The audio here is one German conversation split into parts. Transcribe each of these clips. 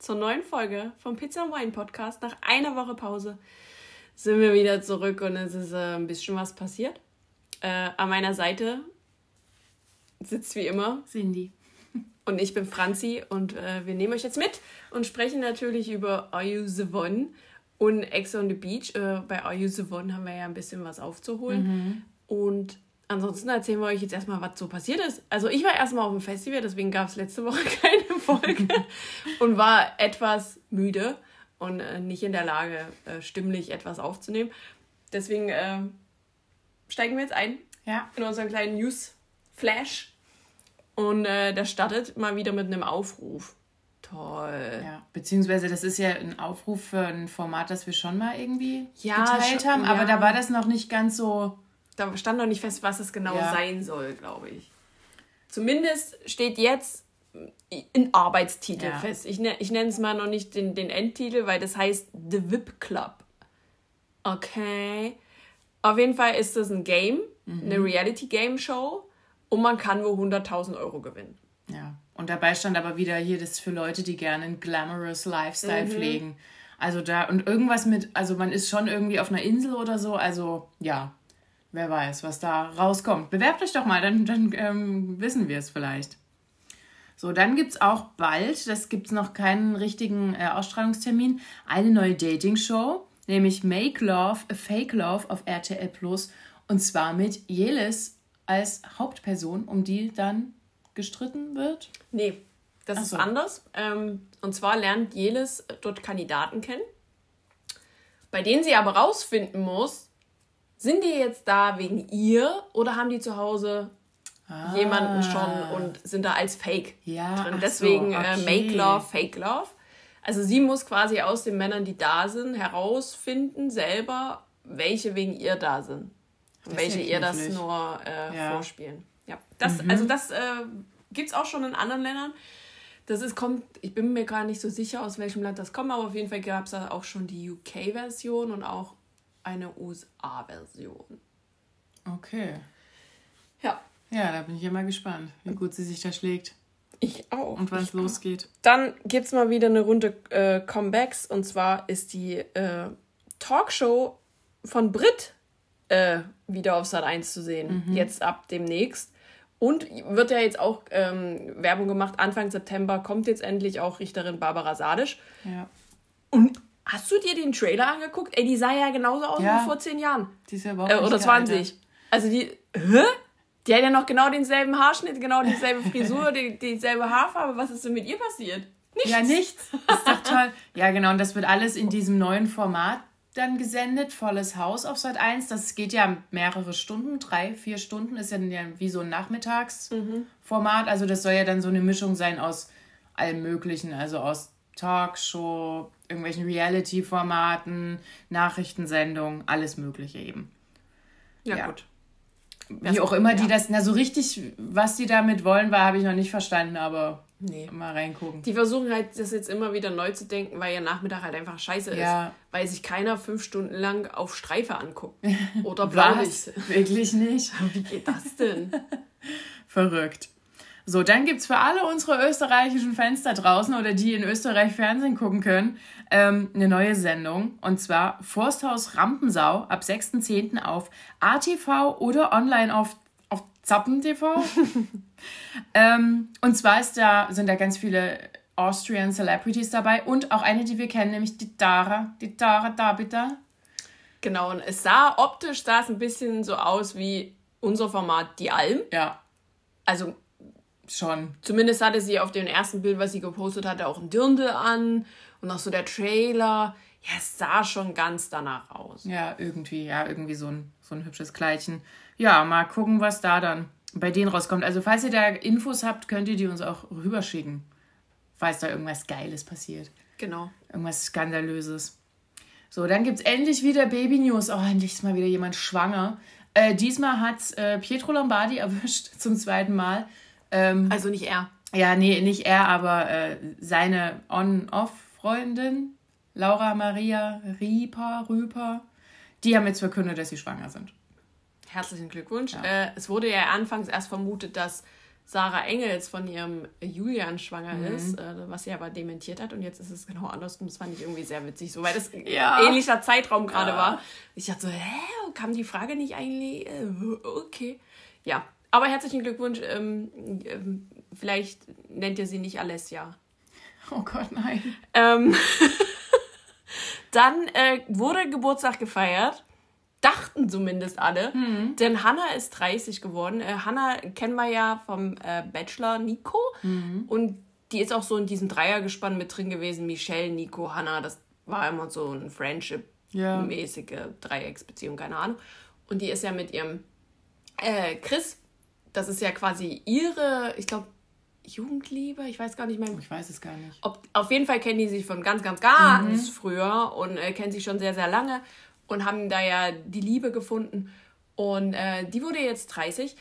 zur neuen Folge vom Pizza and Wine Podcast. Nach einer Woche Pause sind wir wieder zurück und es ist äh, ein bisschen was passiert. Äh, an meiner Seite sitzt wie immer Cindy. und ich bin Franzi und äh, wir nehmen euch jetzt mit und sprechen natürlich über Are You the One und Ex on the Beach. Äh, bei Are You the One haben wir ja ein bisschen was aufzuholen. Und ansonsten erzählen wir euch jetzt erstmal, was so passiert ist. Also ich war erstmal auf dem Festival, deswegen gab es letzte Woche keine Folge und war etwas müde und äh, nicht in der Lage, äh, stimmlich etwas aufzunehmen. Deswegen äh, steigen wir jetzt ein Ja. in unseren kleinen News-Flash. Und äh, der startet mal wieder mit einem Aufruf. Toll. Ja, beziehungsweise das ist ja ein Aufruf für ein Format, das wir schon mal irgendwie Ja, geteilt haben, aber ja. da war das noch nicht ganz so. Da stand noch nicht fest, was es genau Ja. sein soll, glaube ich. Zumindest steht jetzt ein Arbeitstitel Ja. fest. Ich, ne, ich nenne es mal noch nicht den, den Endtitel, weil das heißt The VIP Club. Okay. Auf jeden Fall ist das ein Game, Mhm. eine Reality-Game-Show und man kann wohl 100.000 Euro gewinnen. Ja. Und dabei stand aber wieder hier, das ist für Leute, die gerne einen glamorous Lifestyle pflegen. Also da, und irgendwas mit, also man ist schon irgendwie auf einer Insel oder so, also ja, wer weiß, was da rauskommt. Bewerbt euch doch mal, dann, dann ähm, wissen wir es vielleicht. So, dann gibt es auch bald, das gibt es noch keinen richtigen äh, Ausstrahlungstermin, eine neue Dating-Show, nämlich Make Love, a Fake Love auf RTL Plus. Und zwar mit Jelis als Hauptperson, um die dann gestritten wird. Nee, das Ach ist so. anders. Ähm, und zwar lernt Jelis dort Kandidaten kennen, bei denen sie aber rausfinden muss, sind die jetzt da wegen ihr oder haben die zu Hause jemanden schon und sind da als Fake Ah. Ja, drin. Deswegen so, äh, okay. Make Love, Fake Love. Also sie muss quasi aus den Männern, die da sind, herausfinden selber, welche wegen ihr da sind. Und welche ihr das knifflig. nur äh, Ja. Mhm. vorspielen. Ja, das, also das äh, gibt es auch schon in anderen Ländern. Das ist, kommt, ich bin mir gar nicht so sicher, aus welchem Land das kommt, aber auf jeden Fall gab es da auch schon die UK-Version und auch eine USA-Version. Okay. Ja, da bin ich mal gespannt, wie gut sie sich da schlägt ich auch. und wann es losgeht. Dann gibt es mal wieder eine Runde äh, Comebacks und zwar ist die äh, Talkshow von Brit äh, wieder auf Sat 1 zu sehen. Jetzt ab demnächst. Und wird ja jetzt auch ähm, Werbung gemacht. Anfang September kommt jetzt endlich auch Richterin Barbara Sadisch. Ja. Und hast du dir den Trailer angeguckt? Ey, die sah ja genauso aus Ja. wie vor zehn Jahren. Die ist ja überhaupt Äh, oder gealtert. 20. Also die. Hä? Die hat ja noch genau denselben Haarschnitt, genau dieselbe Frisur, die, dieselbe Haarfarbe. Was ist denn mit ihr passiert? Nichts. Ja, nichts. Ist doch toll. Ja, genau. Und das wird alles in diesem neuen Format dann gesendet. Volles Haus auf Sat 1. Das geht ja mehrere Stunden, drei, vier Stunden. Ist ja wie so ein Nachmittagsformat. Also das soll ja dann so eine Mischung sein aus allem Möglichen. Also aus Talkshow, irgendwelchen Reality-Formaten, Nachrichtensendungen, alles Mögliche eben. Ja, Ja. gut. Wie auch immer die das, na so richtig, was die damit wollen, war, habe ich noch nicht verstanden, aber Nee. mal reingucken. Die versuchen halt, das jetzt immer wieder neu zu denken, weil ihr Nachmittag halt einfach scheiße Ja. ist. Weil sich keiner fünf Stunden lang auf Streife anguckt. Oder? Blaulicht. Wirklich nicht? Wie geht das denn? Verrückt. So, dann gibt's für alle unsere österreichischen Fans da draußen oder die in Österreich Fernsehen gucken können, ähm, eine neue Sendung. Und zwar Forsthaus Rampensau ab 6.10. auf ATV oder online auf, auf ZappenTV. ähm, und zwar ist da, sind da ganz viele Austrian Celebrities dabei und auch eine, die wir kennen, nämlich die Dara, die Dara Dabita. genau, und es sah optisch sah es ein bisschen so aus wie unser Format Die Alm. Ja, Also schon. Zumindest hatte sie auf dem ersten Bild, was sie gepostet hatte, auch ein Dirndl an und auch so der Trailer. Ja, es sah schon ganz danach aus. Ja, irgendwie, ja, irgendwie so ein, so ein hübsches Kleidchen. Ja, mal gucken, was da dann bei denen rauskommt. Also, falls ihr da Infos habt, könnt ihr die uns auch rüberschicken. Falls da irgendwas Geiles passiert. Genau. Irgendwas Skandalöses. So, dann gibt es endlich wieder Baby News. Oh, endlich ist mal wieder jemand schwanger. Äh, diesmal hat äh, Pietro Lombardi erwischt zum zweiten Mal. Ähm, also nicht er. Ja, nee, nicht er, aber äh, seine On-Off-Freundin, Laura Maria Rieper, Rüper, die haben jetzt verkündet, dass sie schwanger sind. Herzlichen Glückwunsch. Ja. Äh, es wurde ja anfangs erst vermutet, dass Sarah Engels von ihrem Julian schwanger mhm. ist, äh, was sie aber dementiert hat. Und jetzt ist es genau andersrum. Das fand ich irgendwie sehr witzig, so weil das ja. ähnlicher Zeitraum gerade ja. war. Ich dachte so, hä, kam die Frage nicht eigentlich? Äh, okay. Ja, aber herzlichen Glückwunsch. Ähm, ähm, vielleicht nennt ihr sie nicht Alessia. Oh Gott, nein. Ähm, dann äh, wurde Geburtstag gefeiert dachten zumindest alle. Mhm. Denn Hannah ist 30 geworden. Äh, Hannah kennen wir ja vom äh, Bachelor Nico. Mhm. Und die ist auch so in diesem Dreiergespann mit drin gewesen. Michelle, Nico, Hannah. Das war immer so eine Friendship-mäßige ja. Dreiecksbeziehung, keine Ahnung. Und die ist ja mit ihrem äh, Chris. Das ist ja quasi ihre, ich glaube, Jugendliebe, ich weiß gar nicht mehr. Ich weiß es gar nicht. Ob, auf jeden Fall kennen die sich von ganz, ganz, ganz mhm. früher und äh, kennen sich schon sehr, sehr lange und haben da ja die Liebe gefunden. Und äh, die wurde jetzt 30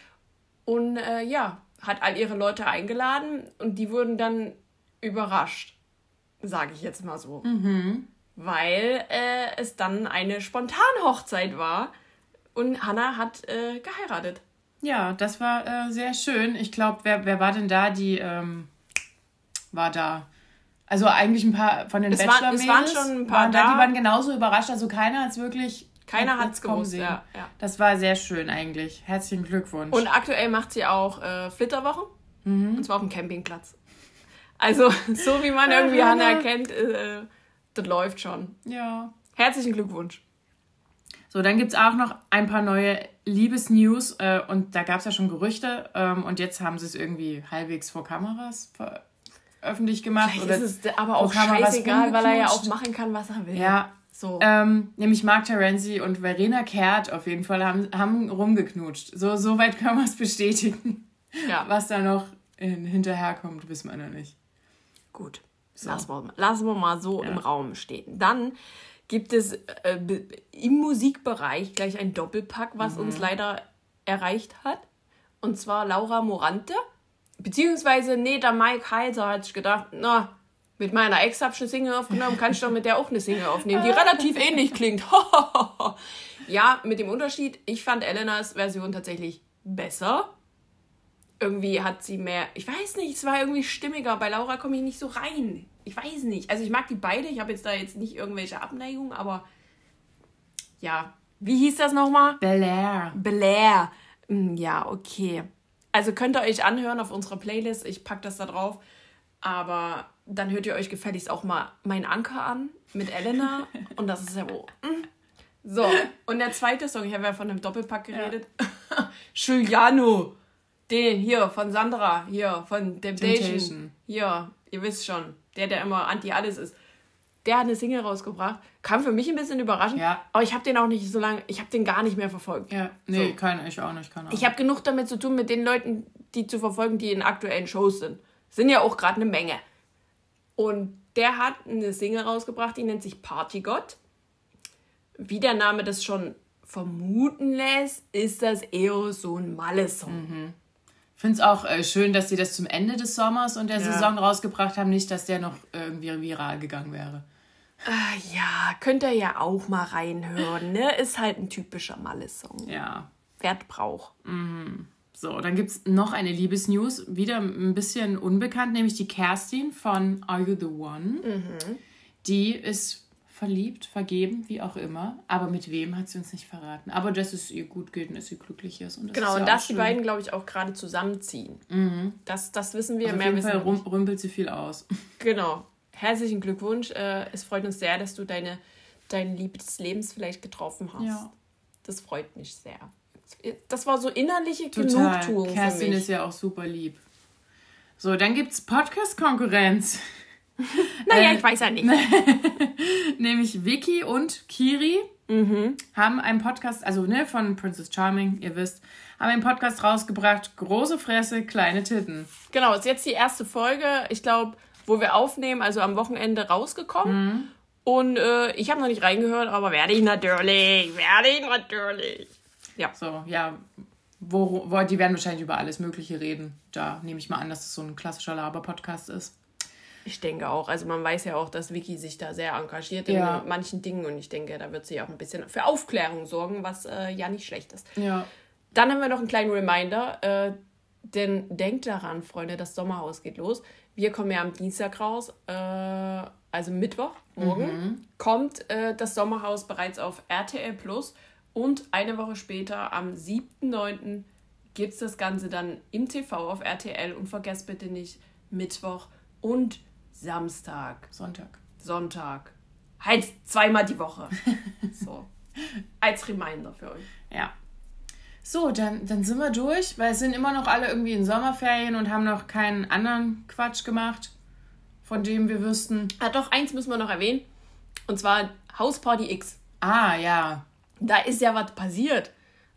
und äh, ja, hat all ihre Leute eingeladen und die wurden dann überrascht, sage ich jetzt mal so. Mhm. Weil äh, es dann eine Spontanhochzeit war und Hannah hat äh, geheiratet. Ja, das war äh, sehr schön. Ich glaube, wer, wer war denn da? Die ähm, war da also eigentlich ein paar von den bachelor war, Es waren schon ein paar waren da, Die waren genauso überrascht. Also keiner hat es wirklich... Keiner hat es gewusst, ja, ja, Das war sehr schön eigentlich. Herzlichen Glückwunsch. Und aktuell macht sie auch äh, Flitterwochen. Mhm. Und zwar auf dem Campingplatz. Also so wie man irgendwie Hannah kennt, äh, das läuft schon. Ja. Herzlichen Glückwunsch. So, dann gibt es auch noch ein paar neue Liebesnews äh, und da gab es ja schon Gerüchte ähm, und jetzt haben sie es irgendwie halbwegs vor Kameras ver öffentlich gemacht. Vielleicht oder ist es aber auch scheißegal, weil er ja auch machen kann, was er will. Ja. So. Ähm, nämlich Mark Terenzi und Verena Kehrt auf jeden Fall haben, haben rumgeknutscht. So, so weit können wir es bestätigen. Ja. Was da noch in, hinterherkommt, wissen wir noch nicht. Gut. So. Lassen, wir, lassen wir mal so ja. im Raum stehen. Dann gibt es äh, im Musikbereich gleich ein Doppelpack, was mhm. uns leider erreicht hat. Und zwar Laura Morante Beziehungsweise, nee, der Mike Heiser hat sich gedacht, na, mit meiner Ex hab ich eine Single aufgenommen, kann ich doch mit der auch eine Single aufnehmen, die relativ ähnlich klingt. ja, mit dem Unterschied, ich fand Elenas Version tatsächlich besser. Irgendwie hat sie mehr, ich weiß nicht, es war irgendwie stimmiger. Bei Laura komme ich nicht so rein. Ich weiß nicht. Also ich mag die beide, ich habe jetzt da jetzt nicht irgendwelche Abneigungen, aber ja. Wie hieß das nochmal? Bel Air. Bel Air. Hm, ja, okay. Also könnt ihr euch anhören auf unserer Playlist. Ich packe das da drauf. Aber dann hört ihr euch gefälligst auch mal Mein Anker an mit Elena. Und das ist ja wo. Mm. So, und der zweite Song, ich habe ja von einem Doppelpack geredet. Ja. Giuliano. Den hier von Sandra, hier von Temptation. Temptation. Hier, ihr wisst schon. Der, der immer anti-alles ist der hat eine Single rausgebracht. Kam für mich ein bisschen überraschend. Ja. Aber ich habe den auch nicht so lange, ich habe den gar nicht mehr verfolgt. Ja, nee, so. kann ich auch nicht. Keine ich habe genug damit zu tun, mit den Leuten, die zu verfolgen, die in aktuellen Shows sind. Sind ja auch gerade eine Menge. Und der hat eine Single rausgebracht, die nennt sich Partygott. Wie der Name das schon vermuten lässt, ist das eher so ein Malle-Song. Mhm. Ich finde es auch äh, schön, dass sie das zum Ende des Sommers und der ja. Saison rausgebracht haben. Nicht, dass der noch irgendwie viral gegangen wäre. Äh, ja, könnt ihr ja auch mal reinhören. Ne? Ist halt ein typischer Malle-Song. Ja. Wertbrauch. Mhm. So, dann gibt es noch eine Liebesnews. Wieder ein bisschen unbekannt, nämlich die Kerstin von Are You the One? Mhm. Die ist verliebt, vergeben, wie auch immer. Aber mit wem hat sie uns nicht verraten. Aber dass es ihr gut geht und dass sie glücklich ist. Und das genau, ist und dass die beiden, glaube ich, auch gerade zusammenziehen. Mhm. Das, das wissen wir. Also mehr auf jeden Fall rum, rümpelt sie viel aus. Genau. Herzlichen Glückwunsch. Äh, es freut uns sehr, dass du deine, dein Liebe des Lebens vielleicht getroffen hast. Ja. Das freut mich sehr. Das war so innerliche Total. Genugtuung Kerstin ist ja auch super lieb. So, dann gibt es Podcast-Konkurrenz. naja, äh, ich weiß ja nicht. nämlich Vicky und Kiri mhm. haben einen Podcast, also ne, von Princess Charming, ihr wisst, haben einen Podcast rausgebracht. Große Fresse, kleine Titten. Genau, ist jetzt die erste Folge, ich glaube, wo wir aufnehmen, also am Wochenende rausgekommen. Mhm. Und äh, ich habe noch nicht reingehört, aber werde ich natürlich. Werde ich natürlich. Ja. So, ja. Wo, wo, die werden wahrscheinlich über alles Mögliche reden. Da nehme ich mal an, dass es so ein klassischer Laber-Podcast ist. Ich denke auch. Also man weiß ja auch, dass Vicky sich da sehr engagiert in ja. manchen Dingen und ich denke, da wird sie auch ein bisschen für Aufklärung sorgen, was äh, ja nicht schlecht ist. Ja. Dann haben wir noch einen kleinen Reminder, äh, denn denkt daran, Freunde, das Sommerhaus geht los. Wir kommen ja am Dienstag raus, äh, also Mittwoch, morgen, mhm. kommt äh, das Sommerhaus bereits auf RTL Plus und eine Woche später, am 7.9., gibt es das Ganze dann im TV auf RTL und vergesst bitte nicht Mittwoch und Samstag. Sonntag. Sonntag. Halt zweimal die Woche. so. Als Reminder für euch. Ja. So, dann, dann sind wir durch, weil es sind immer noch alle irgendwie in Sommerferien und haben noch keinen anderen Quatsch gemacht, von dem wir wüssten. Ah, doch, eins müssen wir noch erwähnen. Und zwar Hausparty X. Ah, ja. Da ist ja was passiert.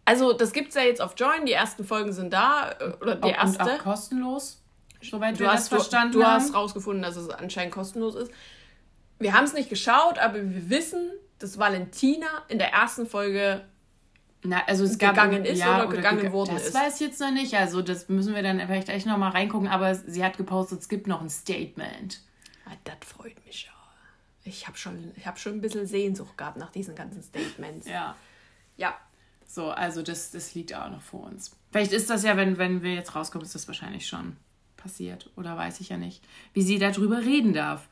Also, das gibt es ja jetzt auf Join. Die ersten Folgen sind da. Äh, oder die erste. Und auch kostenlos. Soweit du hast, verstanden du, du hast rausgefunden, dass es anscheinend kostenlos ist. Wir haben es nicht geschaut, aber wir wissen, dass Valentina in der ersten Folge na, also es gegangen ist ja, oder gegangen oder worden das ist. Das weiß ich jetzt noch nicht. Also das müssen wir dann vielleicht echt noch mal reingucken. Aber sie hat gepostet, es gibt noch ein Statement. Ah, das freut mich ja. Ich habe schon, hab schon ein bisschen Sehnsucht gehabt nach diesen ganzen Statements. Ja. Ja. So, also das, das liegt auch noch vor uns. Vielleicht ist das ja, wenn, wenn wir jetzt rauskommen, ist das wahrscheinlich schon passiert. Oder weiß ich ja nicht. Wie sie darüber reden darf.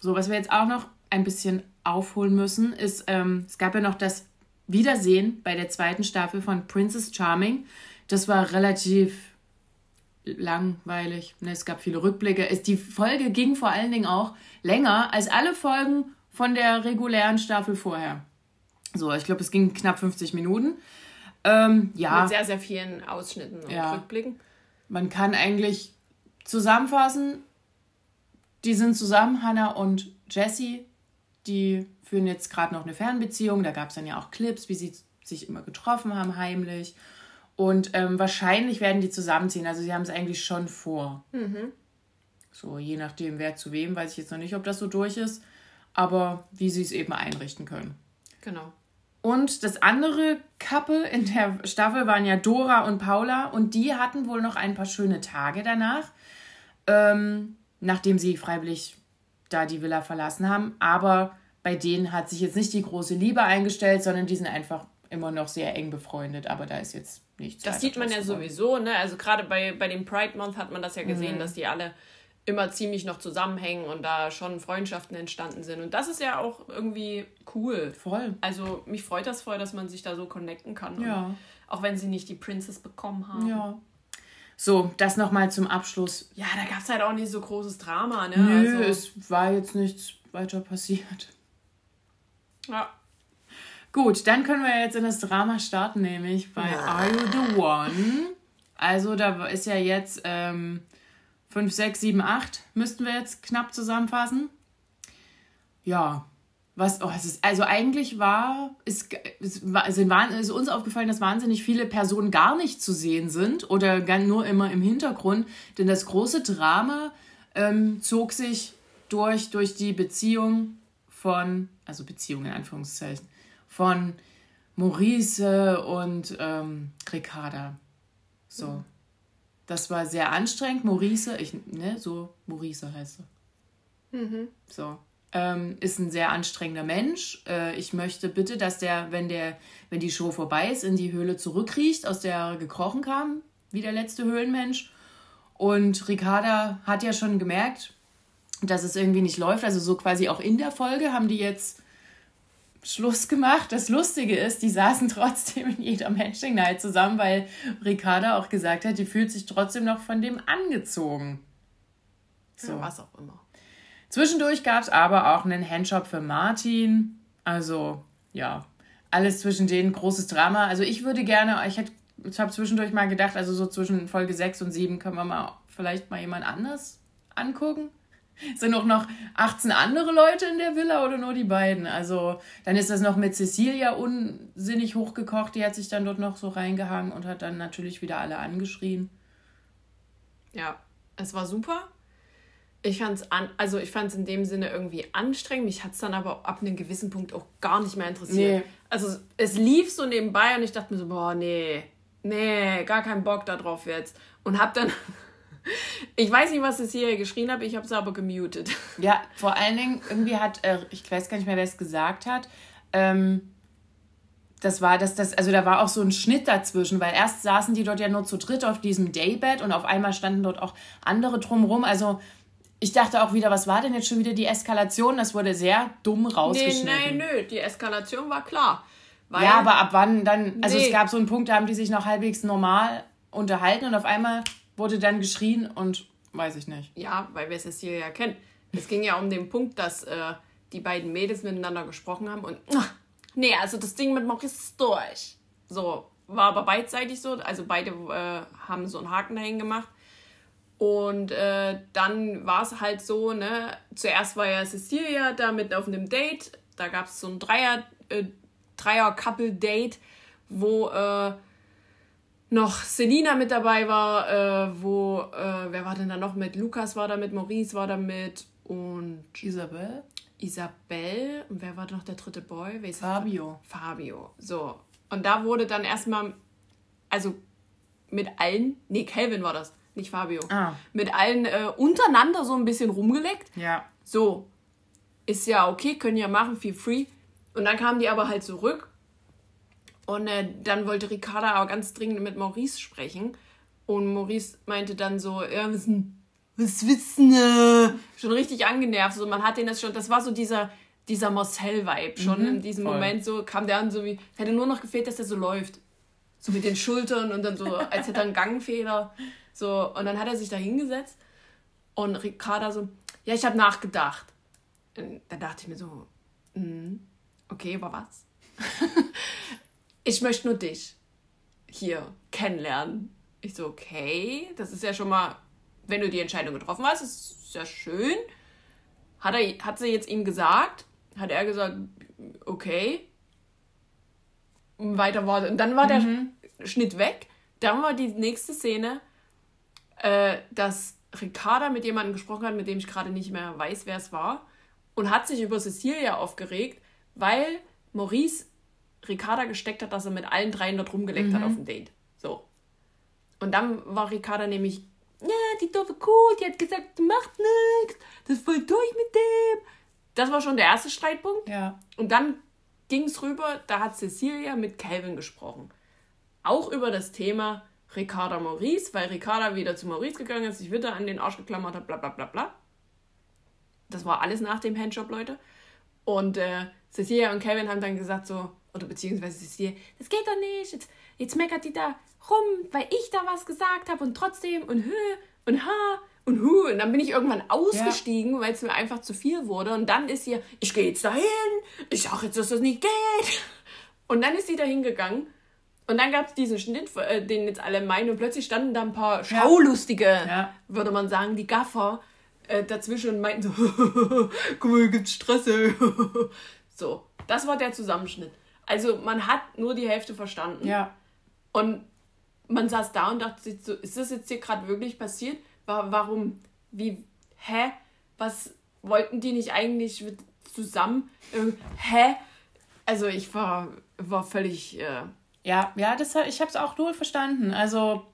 So, was wir jetzt auch noch ein bisschen aufholen müssen, ist, ähm, es gab ja noch das Wiedersehen bei der zweiten Staffel von Princess Charming. Das war relativ langweilig. Ne, es gab viele Rückblicke. die Folge ging vor allen Dingen auch länger als alle Folgen von der regulären Staffel vorher. So, ich glaube, es ging knapp 50 Minuten. Ähm, ja. Mit sehr, sehr vielen Ausschnitten und ja. Rückblicken. Man kann eigentlich zusammenfassen, die sind zusammen, Hannah und Jessie. Die führen jetzt gerade noch eine Fernbeziehung. Da gab es dann ja auch Clips, wie sie sich immer getroffen haben, heimlich. Und ähm, wahrscheinlich werden die zusammenziehen. Also sie haben es eigentlich schon vor. Mhm. So, je nachdem, wer zu wem, weiß ich jetzt noch nicht, ob das so durch ist. Aber wie sie es eben einrichten können. Genau. Und das andere Couple in der Staffel waren ja Dora und Paula. Und die hatten wohl noch ein paar schöne Tage danach. Ähm, nachdem sie freiwillig da die Villa verlassen haben. Aber bei denen hat sich jetzt nicht die große Liebe eingestellt, sondern die sind einfach immer noch sehr eng befreundet, aber da ist jetzt nichts. Das sieht man ja sowieso, ne? Also gerade bei, bei dem Pride Month hat man das ja gesehen, mhm. dass die alle immer ziemlich noch zusammenhängen und da schon Freundschaften entstanden sind. Und das ist ja auch irgendwie cool. Voll. Also mich freut das voll, dass man sich da so connecten kann. Ja. Auch wenn sie nicht die Princess bekommen haben. Ja. So, das nochmal zum Abschluss. Ja, da gab es halt auch nicht so großes Drama, ne? Nö, also, es war jetzt nichts weiter passiert. Ja. Gut, dann können wir jetzt in das Drama starten, nämlich bei ja. Are You the One? Also, da ist ja jetzt ähm, 5, 6, 7, 8, müssten wir jetzt knapp zusammenfassen. Ja, was, oh, es ist, also eigentlich war, ist, ist, sind, ist uns aufgefallen, dass wahnsinnig viele Personen gar nicht zu sehen sind oder nur immer im Hintergrund, denn das große Drama ähm, zog sich durch, durch die Beziehung von, also Beziehung in Anführungszeichen, von Maurice und ähm, Ricarda. So. Das war sehr anstrengend. Maurice, ich, ne, so Maurice heißt er. Mhm. So. Ähm, ist ein sehr anstrengender Mensch. Äh, ich möchte bitte, dass der, wenn der, wenn die Show vorbei ist, in die Höhle zurückkriecht, aus der er gekrochen kam, wie der letzte Höhlenmensch. Und Ricarda hat ja schon gemerkt, dass es irgendwie nicht läuft. Also so quasi auch in der Folge haben die jetzt Schluss gemacht. Das Lustige ist, die saßen trotzdem in jeder Matching Night zusammen, weil Ricarda auch gesagt hat, die fühlt sich trotzdem noch von dem angezogen. So. Ja, was auch immer. Zwischendurch gab es aber auch einen Handshop für Martin. Also, ja, alles zwischen denen großes Drama. Also ich würde gerne, ich hätte, ich habe zwischendurch mal gedacht, also so zwischen Folge 6 und 7 können wir mal vielleicht mal jemand anders angucken. Sind auch noch 18 andere Leute in der Villa oder nur die beiden? Also, dann ist das noch mit Cecilia unsinnig hochgekocht. Die hat sich dann dort noch so reingehangen und hat dann natürlich wieder alle angeschrien. Ja, es war super. Ich fand's an, also ich fand es in dem Sinne irgendwie anstrengend. Mich hat es dann aber ab einem gewissen Punkt auch gar nicht mehr interessiert. Nee. Also es lief so nebenbei und ich dachte mir so, boah, nee, nee, gar keinen Bock darauf jetzt. Und hab dann, ich weiß nicht, was es hier geschrien habe, ich habe es aber gemutet. Ja, vor allen Dingen, irgendwie hat, äh, ich weiß gar nicht mehr, wer es gesagt hat, ähm, das war das, das, also da war auch so ein Schnitt dazwischen, weil erst saßen die dort ja nur zu dritt auf diesem Daybed und auf einmal standen dort auch andere drumrum. Also ich dachte auch wieder, was war denn jetzt schon wieder die Eskalation? Das wurde sehr dumm rausgeschnitten. Nee, nee, nö, die Eskalation war klar. ja, aber ab wann dann, also nee. es gab so einen Punkt, da haben die sich noch halbwegs normal unterhalten und auf einmal wurde dann geschrien und weiß ich nicht. Ja, weil wir es hier ja kennen. Es ging ja um den Punkt, dass äh, die beiden Mädels miteinander gesprochen haben und ach, nee, also das Ding mit Maurice ist durch. So, war aber beidseitig so, also beide äh, haben so einen Haken dahin gemacht. Und äh, dann war es halt so, ne, zuerst war ja Cecilia da mit auf einem Date, da gab es so ein Dreier, äh, Dreier-Couple-Date, wo äh, noch Selina mit dabei war, äh, wo, äh, wer war denn da noch mit? Lukas war da mit, Maurice war da mit und Isabel. Isabel. Und wer war noch der dritte Boy? Fabio. Fabio. So. Und da wurde dann erstmal, also mit allen, nee, Calvin war das, nicht Fabio. Ah. Mit allen äh, untereinander so ein bisschen rumgeleckt. Ja. So. Ist ja okay, können ja machen, feel free. Und dann kamen die aber halt zurück. Und äh, dann wollte Ricarda aber ganz dringend mit Maurice sprechen. Und Maurice meinte dann so, ja, was, was wissen, äh, schon richtig angenervt. So, man hat den das schon, das war so dieser, dieser Marcel-Vibe schon mhm, in diesem voll. Moment. So kam der an, so wie, hätte nur noch gefehlt, dass der so läuft. So mit den Schultern und dann so, als hätte er einen Gangfehler. So, und dann hat er sich da hingesetzt und Ricarda so, ja, ich habe nachgedacht. Und dann dachte ich mir so, mm, okay, aber was? Ich möchte nur dich hier kennenlernen. Ich so, okay, das ist ja schon mal, wenn du die Entscheidung getroffen hast, ist ja schön. Hat, er, hat sie jetzt ihm gesagt? Hat er gesagt, okay. Und weiter war, und dann war mhm. der Schnitt weg. Dann war die nächste Szene, äh, dass Ricarda mit jemandem gesprochen hat, mit dem ich gerade nicht mehr weiß, wer es war. Und hat sich über Cecilia aufgeregt, weil Maurice Ricarda gesteckt hat, dass er mit allen dreien dort rumgeleckt mhm. hat auf dem Date. So. Und dann war Ricarda nämlich, ja, die doofe Kuh, die hat gesagt, du machst nichts, das ist voll durch mit dem. Das war schon der erste Streitpunkt. Ja. Und dann ging es rüber, da hat Cecilia mit Calvin gesprochen. Auch über das Thema, Ricarda Maurice, weil Ricarda wieder zu Maurice gegangen ist, sich wieder an den Arsch geklammert hat, bla bla bla bla. Das war alles nach dem Handjob, Leute. Und äh, Cecilia und Kevin haben dann gesagt so, oder beziehungsweise Cecilia, das geht doch nicht, jetzt, jetzt meckert die da rum, weil ich da was gesagt habe und trotzdem und hö und ha und hu. Und dann bin ich irgendwann ausgestiegen, ja. weil es mir einfach zu viel wurde. Und dann ist sie, ich gehe jetzt dahin, ich sag jetzt, dass das nicht geht. Und dann ist sie dahin gegangen und dann gab es diesen Schnitt, äh, den jetzt alle meinen, und plötzlich standen da ein paar Schaulustige, ja. würde man sagen, die Gaffer äh, dazwischen und meinten so, guck mal, hier gibt's Stress. so, das war der Zusammenschnitt. Also man hat nur die Hälfte verstanden. Ja. Und man saß da und dachte sich so, ist das jetzt hier gerade wirklich passiert? Warum? Wie? Hä? Was wollten die nicht eigentlich zusammen? Äh, hä? Also ich war, war völlig... Äh, ja, ja, das, ich habe es auch null verstanden. Also.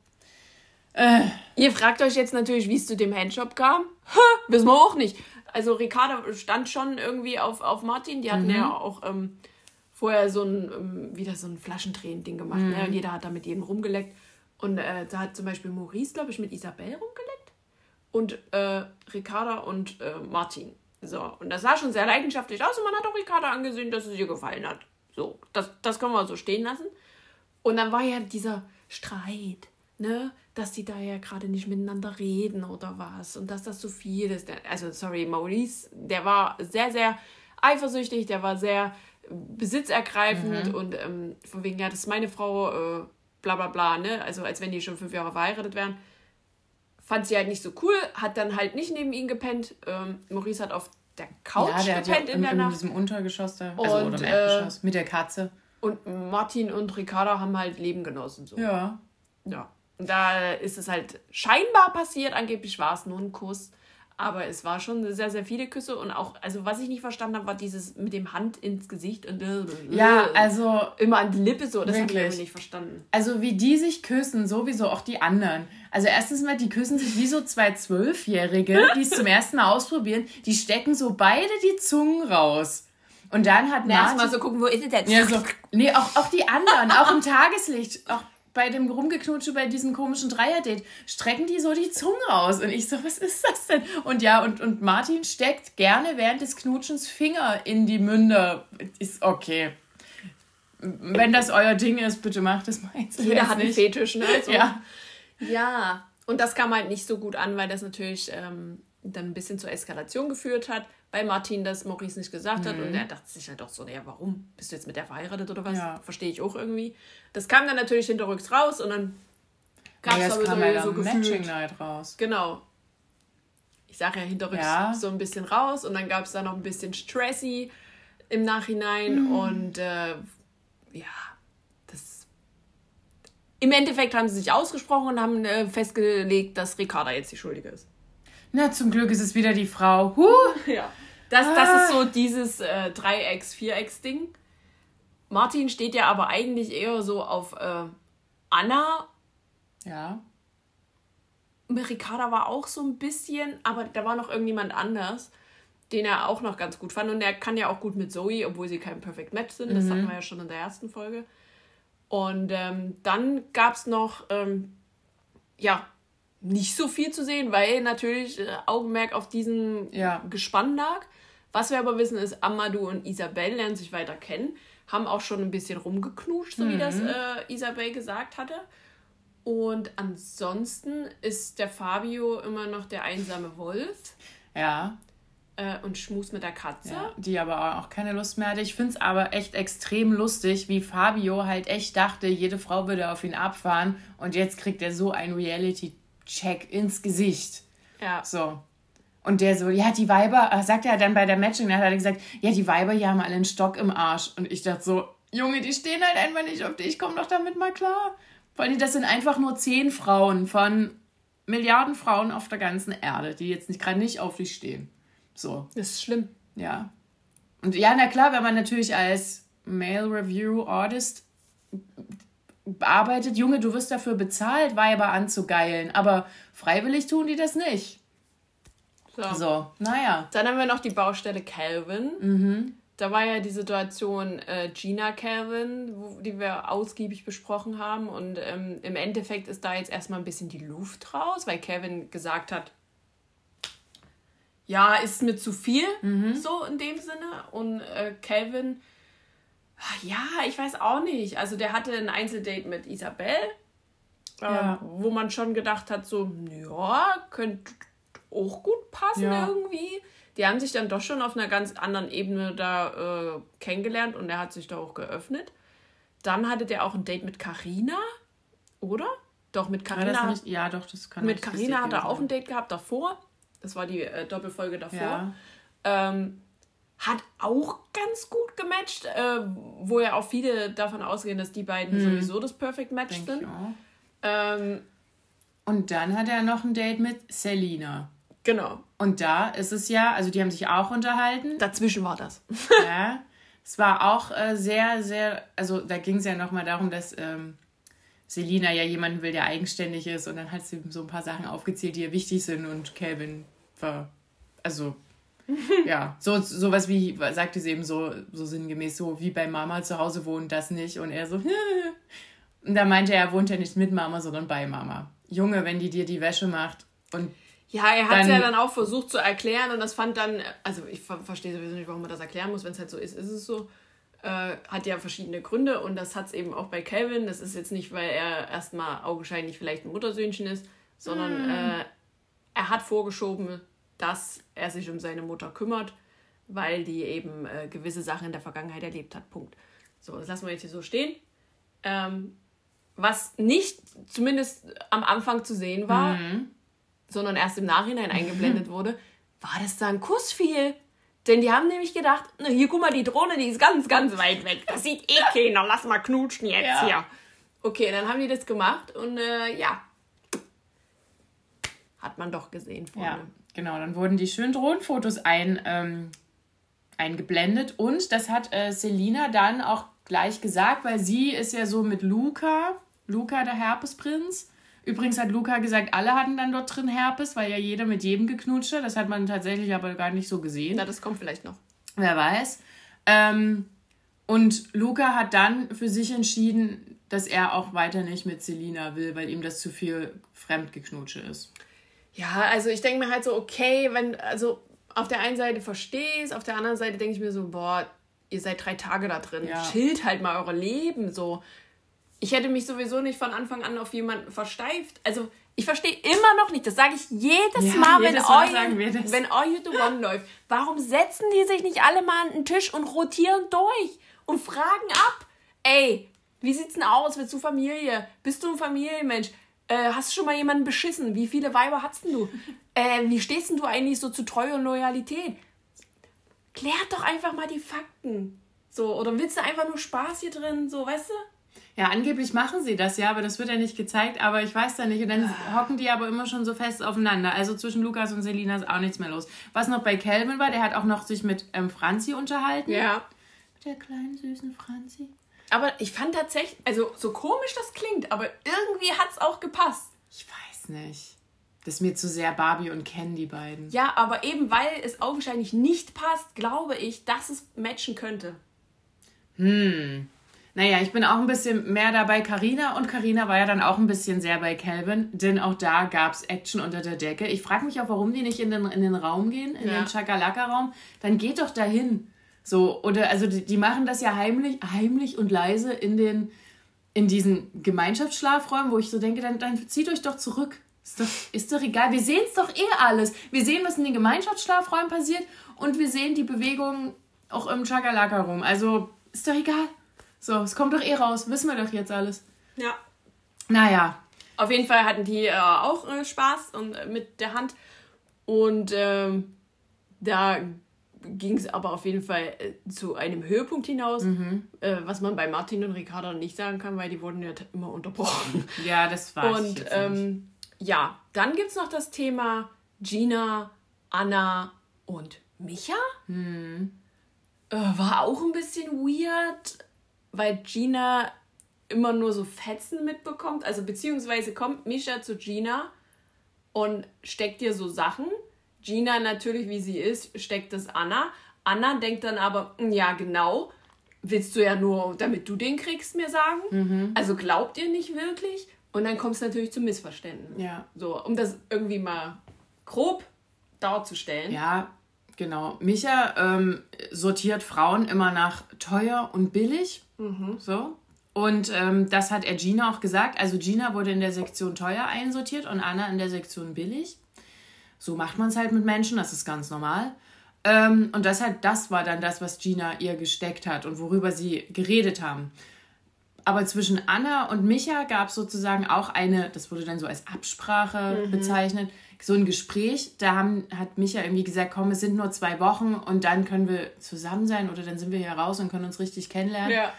Äh. Ihr fragt euch jetzt natürlich, wie es zu dem Handshop kam. Ha, wissen wir auch nicht. Also Ricarda stand schon irgendwie auf, auf Martin. Die hatten mhm. ja auch ähm, vorher so ein, ähm, wieder so ein Flaschendrehen-Ding gemacht. Mhm. Ne? Und jeder hat da mit jedem rumgeleckt. Und äh, da hat zum Beispiel Maurice, glaube ich, mit Isabelle rumgeleckt. Und äh, Ricarda und äh, Martin. So, und das sah schon sehr leidenschaftlich aus und man hat auch Ricarda angesehen, dass es ihr gefallen hat. So, das, das können wir so stehen lassen. Und dann war ja dieser Streit, ne? Dass die da ja gerade nicht miteinander reden oder was und dass das so viel ist. Also, sorry, Maurice, der war sehr, sehr eifersüchtig, der war sehr besitzergreifend mhm. und ähm, von wegen, ja, das ist meine Frau, äh, bla bla bla, ne? Also, als wenn die schon fünf Jahre verheiratet wären. Fand sie halt nicht so cool, hat dann halt nicht neben ihm gepennt. Ähm, Maurice hat auf der Couch ja, der gepennt ja in, in der Nacht. in diesem Untergeschoss da, also und, oder im Erdgeschoss, äh, mit der Katze. Und Martin und Ricarda haben halt Leben genossen. So. Ja. Ja. Und da ist es halt scheinbar passiert. Angeblich war es nur ein Kuss. Aber es war schon sehr, sehr viele Küsse und auch, also was ich nicht verstanden habe, war dieses mit dem Hand ins Gesicht und äh, ja, also immer an die Lippe so, das habe ich nicht verstanden. Also wie die sich küssen, sowieso auch die anderen. Also erstens mal, die küssen sich wie so zwei Zwölfjährige, die es zum ersten Mal ausprobieren, die stecken so beide die Zungen raus. Und dann hat Na, Martin... Erstmal so gucken, wo ist es denn? Ja, so, nee, auch, auch die anderen, auch im Tageslicht, auch bei dem Rumgeknutsche bei diesem komischen Dreier-Date, strecken die so die Zunge raus. Und ich so, was ist das denn? Und ja, und, und Martin steckt gerne während des Knutschens Finger in die Münder. Ist okay. Wenn das euer Ding ist, bitte macht es mal. Jeder hat einen Fetisch, ne? Also, ja. Ja. Und das kam halt nicht so gut an, weil das natürlich ähm, dann ein bisschen zur Eskalation geführt hat bei Martin, dass Maurice nicht gesagt hat. Und mhm. er dachte sich halt auch so, naja, warum? Bist du jetzt mit der verheiratet oder was? Ja. Verstehe ich auch irgendwie. Das kam dann natürlich hinterrücks raus und dann gab es aber kam so, ja so Matching Night raus. Genau. Ich sage ja hinterrücks ja. so ein bisschen raus und dann gab es da noch ein bisschen Stressy im Nachhinein mhm. und äh, ja, das. Im Endeffekt haben sie sich ausgesprochen und haben äh, festgelegt, dass Ricarda jetzt die Schuldige ist. Na, zum Glück ist es wieder die Frau. Huh. Ja. Das, das ist so dieses äh, Dreiecks-, Vierecks-Ding. Martin steht ja aber eigentlich eher so auf äh, Anna. Ja. Ricarda war auch so ein bisschen, aber da war noch irgendjemand anders, den er auch noch ganz gut fand. Und er kann ja auch gut mit Zoe, obwohl sie kein Perfect Match sind. Das mhm. hatten wir ja schon in der ersten Folge. Und ähm, dann gab es noch, ähm, ja, nicht so viel zu sehen, weil natürlich äh, Augenmerk auf diesem ja. Gespann lag. Was wir aber wissen ist, Amadou und Isabel lernen sich weiter kennen, haben auch schon ein bisschen rumgeknutscht, so mhm. wie das äh, Isabel gesagt hatte. Und ansonsten ist der Fabio immer noch der einsame Wolf. Ja. Äh, und schmus mit der Katze. Ja, die aber auch keine Lust mehr hatte. Ich finde es aber echt extrem lustig, wie Fabio halt echt dachte, jede Frau würde auf ihn abfahren. Und jetzt kriegt er so ein Reality- Check ins Gesicht. Ja. So. Und der so, ja, die Weiber, äh, sagt er dann bei der Matching, da hat er gesagt, ja, die Weiber hier haben alle einen Stock im Arsch. Und ich dachte so, Junge, die stehen halt einfach nicht auf dich, komm doch damit mal klar. Vor allem, das sind einfach nur zehn Frauen von Milliarden Frauen auf der ganzen Erde, die jetzt nicht gerade nicht auf dich stehen. So. Das ist schlimm. Ja. Und ja, na klar, wenn man natürlich als Male Review Artist arbeitet, Junge, du wirst dafür bezahlt, Weiber anzugeilen, aber freiwillig tun die das nicht. So, so naja. Dann haben wir noch die Baustelle Calvin. Mhm. Da war ja die Situation äh, Gina Calvin, wo, die wir ausgiebig besprochen haben. Und ähm, im Endeffekt ist da jetzt erstmal ein bisschen die Luft raus, weil Calvin gesagt hat, ja, ist mir zu viel, mhm. so in dem Sinne. Und äh, Calvin ja, ich weiß auch nicht. Also der hatte ein Einzeldate mit Isabel, ja. äh, wo man schon gedacht hat, so, ja, könnte auch gut passen ja. irgendwie. Die haben sich dann doch schon auf einer ganz anderen Ebene da äh, kennengelernt und er hat sich da auch geöffnet. Dann hatte der auch ein Date mit Karina, oder? Doch, mit Karina. Ja, doch, das kann Mit Karina hat er auch ein Date gehabt davor. Das war die äh, Doppelfolge davor. Ja. Ähm, hat auch ganz gut gematcht, äh, wo ja auch viele davon ausgehen, dass die beiden hm. sowieso das Perfect Match Denk sind. Ähm, und dann hat er noch ein Date mit Selina. Genau. Und da ist es ja, also die haben sich auch unterhalten. Dazwischen war das. ja. Es war auch äh, sehr, sehr, also da ging es ja nochmal darum, dass ähm, Selina ja jemanden will, der eigenständig ist und dann hat sie so ein paar Sachen aufgezählt, die ihr wichtig sind und Calvin war, also ja, so sowas wie, sagte sie eben so, so sinngemäß, so wie bei Mama zu Hause wohnt, das nicht. Und er so, und da meinte er, er wohnt ja nicht mit Mama, sondern bei Mama. Junge, wenn die dir die Wäsche macht und. Ja, er hat es ja dann auch versucht zu erklären und das fand dann, also ich verstehe sowieso nicht, warum man das erklären muss, wenn es halt so ist, ist es so. Äh, hat ja verschiedene Gründe und das hat es eben auch bei Calvin. Das ist jetzt nicht, weil er erstmal augenscheinlich vielleicht ein Muttersöhnchen ist, sondern mm. äh, er hat vorgeschoben, dass er sich um seine Mutter kümmert, weil die eben äh, gewisse Sachen in der Vergangenheit erlebt hat. Punkt. So, das lassen wir jetzt hier so stehen. Ähm, was nicht zumindest am Anfang zu sehen war, mhm. sondern erst im Nachhinein eingeblendet wurde, war, dass da ein Kuss fiel. Denn die haben nämlich gedacht, na, hier guck mal, die Drohne, die ist ganz, ganz weit weg. Das sieht eh keiner. Lass mal knutschen jetzt ja. hier. Okay, dann haben die das gemacht und äh, ja, hat man doch gesehen vorne. Ja. Genau, dann wurden die schönen Drohnenfotos ein, ähm, eingeblendet und das hat äh, Selina dann auch gleich gesagt, weil sie ist ja so mit Luca, Luca der Herpesprinz. Übrigens hat Luca gesagt, alle hatten dann dort drin Herpes, weil ja jeder mit jedem geknutscht hat. Das hat man tatsächlich aber gar nicht so gesehen. Na, das kommt vielleicht noch. Wer weiß. Ähm, und Luca hat dann für sich entschieden, dass er auch weiter nicht mit Selina will, weil ihm das zu viel Fremdgeknutsche ist. Ja, also ich denke mir halt so, okay, wenn, also auf der einen Seite verstehe ich es, auf der anderen Seite denke ich mir so, boah, ihr seid drei Tage da drin, ja. chillt halt mal eure Leben so. Ich hätte mich sowieso nicht von Anfang an auf jemanden versteift. Also ich verstehe immer noch nicht, das sage ich jedes ja, Mal, jedes wenn, euch, wenn All You The One läuft. Warum setzen die sich nicht alle mal an den Tisch und rotieren durch und fragen ab? Ey, wie sieht's denn aus? Willst du Familie? Bist du ein Familienmensch? Äh, hast du schon mal jemanden beschissen? Wie viele Weiber hast denn du? Äh, wie stehst denn du eigentlich so zu Treue und Loyalität? Klärt doch einfach mal die Fakten. So, oder willst du einfach nur Spaß hier drin? So, weißt du? Ja, angeblich machen sie das ja, aber das wird ja nicht gezeigt, aber ich weiß da nicht. Und dann hocken die aber immer schon so fest aufeinander. Also zwischen Lukas und Selina ist auch nichts mehr los. Was noch bei Calvin war, der hat auch noch sich mit ähm, Franzi unterhalten. Ja. Mit der kleinen, süßen Franzi. Aber ich fand tatsächlich, also so komisch das klingt, aber irgendwie hat es auch gepasst. Ich weiß nicht. Das ist mir zu sehr Barbie und Ken, die beiden. Ja, aber eben weil es augenscheinlich nicht passt, glaube ich, dass es matchen könnte. Hm. Naja, ich bin auch ein bisschen mehr dabei Karina und Karina war ja dann auch ein bisschen sehr bei Calvin, denn auch da gab es Action unter der Decke. Ich frage mich auch, warum die nicht in den, in den Raum gehen, in ja. den Chakalaka-Raum. Dann geht doch dahin. So, oder also die, die machen das ja heimlich, heimlich und leise in den in diesen Gemeinschaftsschlafräumen, wo ich so denke, dann, dann zieht euch doch zurück. Ist doch, ist doch egal. Wir sehen es doch eh alles. Wir sehen, was in den Gemeinschaftsschlafräumen passiert und wir sehen die Bewegungen auch im Chakalaka rum. Also ist doch egal. So, es kommt doch eh raus. Wissen wir doch jetzt alles. Ja. Naja. Auf jeden Fall hatten die äh, auch äh, Spaß und, äh, mit der Hand. Und ähm, da ging es aber auf jeden Fall äh, zu einem Höhepunkt hinaus, mhm. äh, was man bei Martin und Ricardo nicht sagen kann, weil die wurden ja immer unterbrochen. Ja, das war Und ähm, ja, dann gibt es noch das Thema Gina, Anna und Micha. Mhm. Äh, war auch ein bisschen weird, weil Gina immer nur so Fetzen mitbekommt. Also beziehungsweise kommt Micha zu Gina und steckt ihr so Sachen Gina natürlich, wie sie ist, steckt es Anna. Anna denkt dann aber, hm, ja genau, willst du ja nur, damit du den kriegst, mir sagen. Mhm. Also glaubt ihr nicht wirklich. Und dann kommt es natürlich zu Missverständnissen. Ja. So, um das irgendwie mal grob darzustellen. Ja, genau. Micha ähm, sortiert Frauen immer nach teuer und billig. Mhm. So. Und ähm, das hat er Gina auch gesagt. Also Gina wurde in der Sektion teuer einsortiert und Anna in der Sektion billig. So macht man es halt mit Menschen, das ist ganz normal. Ähm, und das, halt, das war dann das, was Gina ihr gesteckt hat und worüber sie geredet haben. Aber zwischen Anna und Micha gab es sozusagen auch eine, das wurde dann so als Absprache mhm. bezeichnet, so ein Gespräch. Da haben, hat Micha irgendwie gesagt, komm, es sind nur zwei Wochen und dann können wir zusammen sein oder dann sind wir hier raus und können uns richtig kennenlernen. Ja.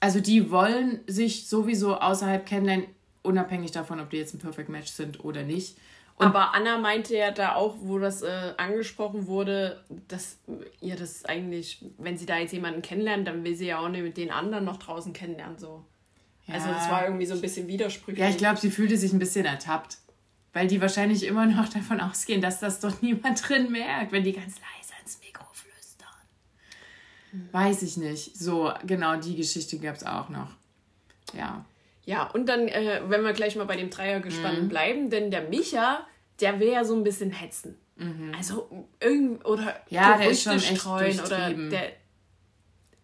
Also die wollen sich sowieso außerhalb kennenlernen, unabhängig davon, ob die jetzt ein Perfect Match sind oder nicht. Und Aber Anna meinte ja da auch, wo das äh, angesprochen wurde, dass ihr das eigentlich, wenn sie da jetzt jemanden kennenlernt, dann will sie ja auch nicht mit den anderen noch draußen kennenlernen. So. Ja. Also das war irgendwie so ein bisschen widersprüchlich. Ja, ich glaube, sie fühlte sich ein bisschen ertappt. Weil die wahrscheinlich immer noch davon ausgehen, dass das doch niemand drin merkt, wenn die ganz leise ins Mikro flüstern. Hm. Weiß ich nicht. So, genau, die Geschichte gab es auch noch. Ja. Ja, und dann, äh, wenn wir gleich mal bei dem Dreiergespann mhm. bleiben, denn der Micha, der will ja so ein bisschen hetzen. Mhm. Also irgend oder ja, der ist schon streuen oder der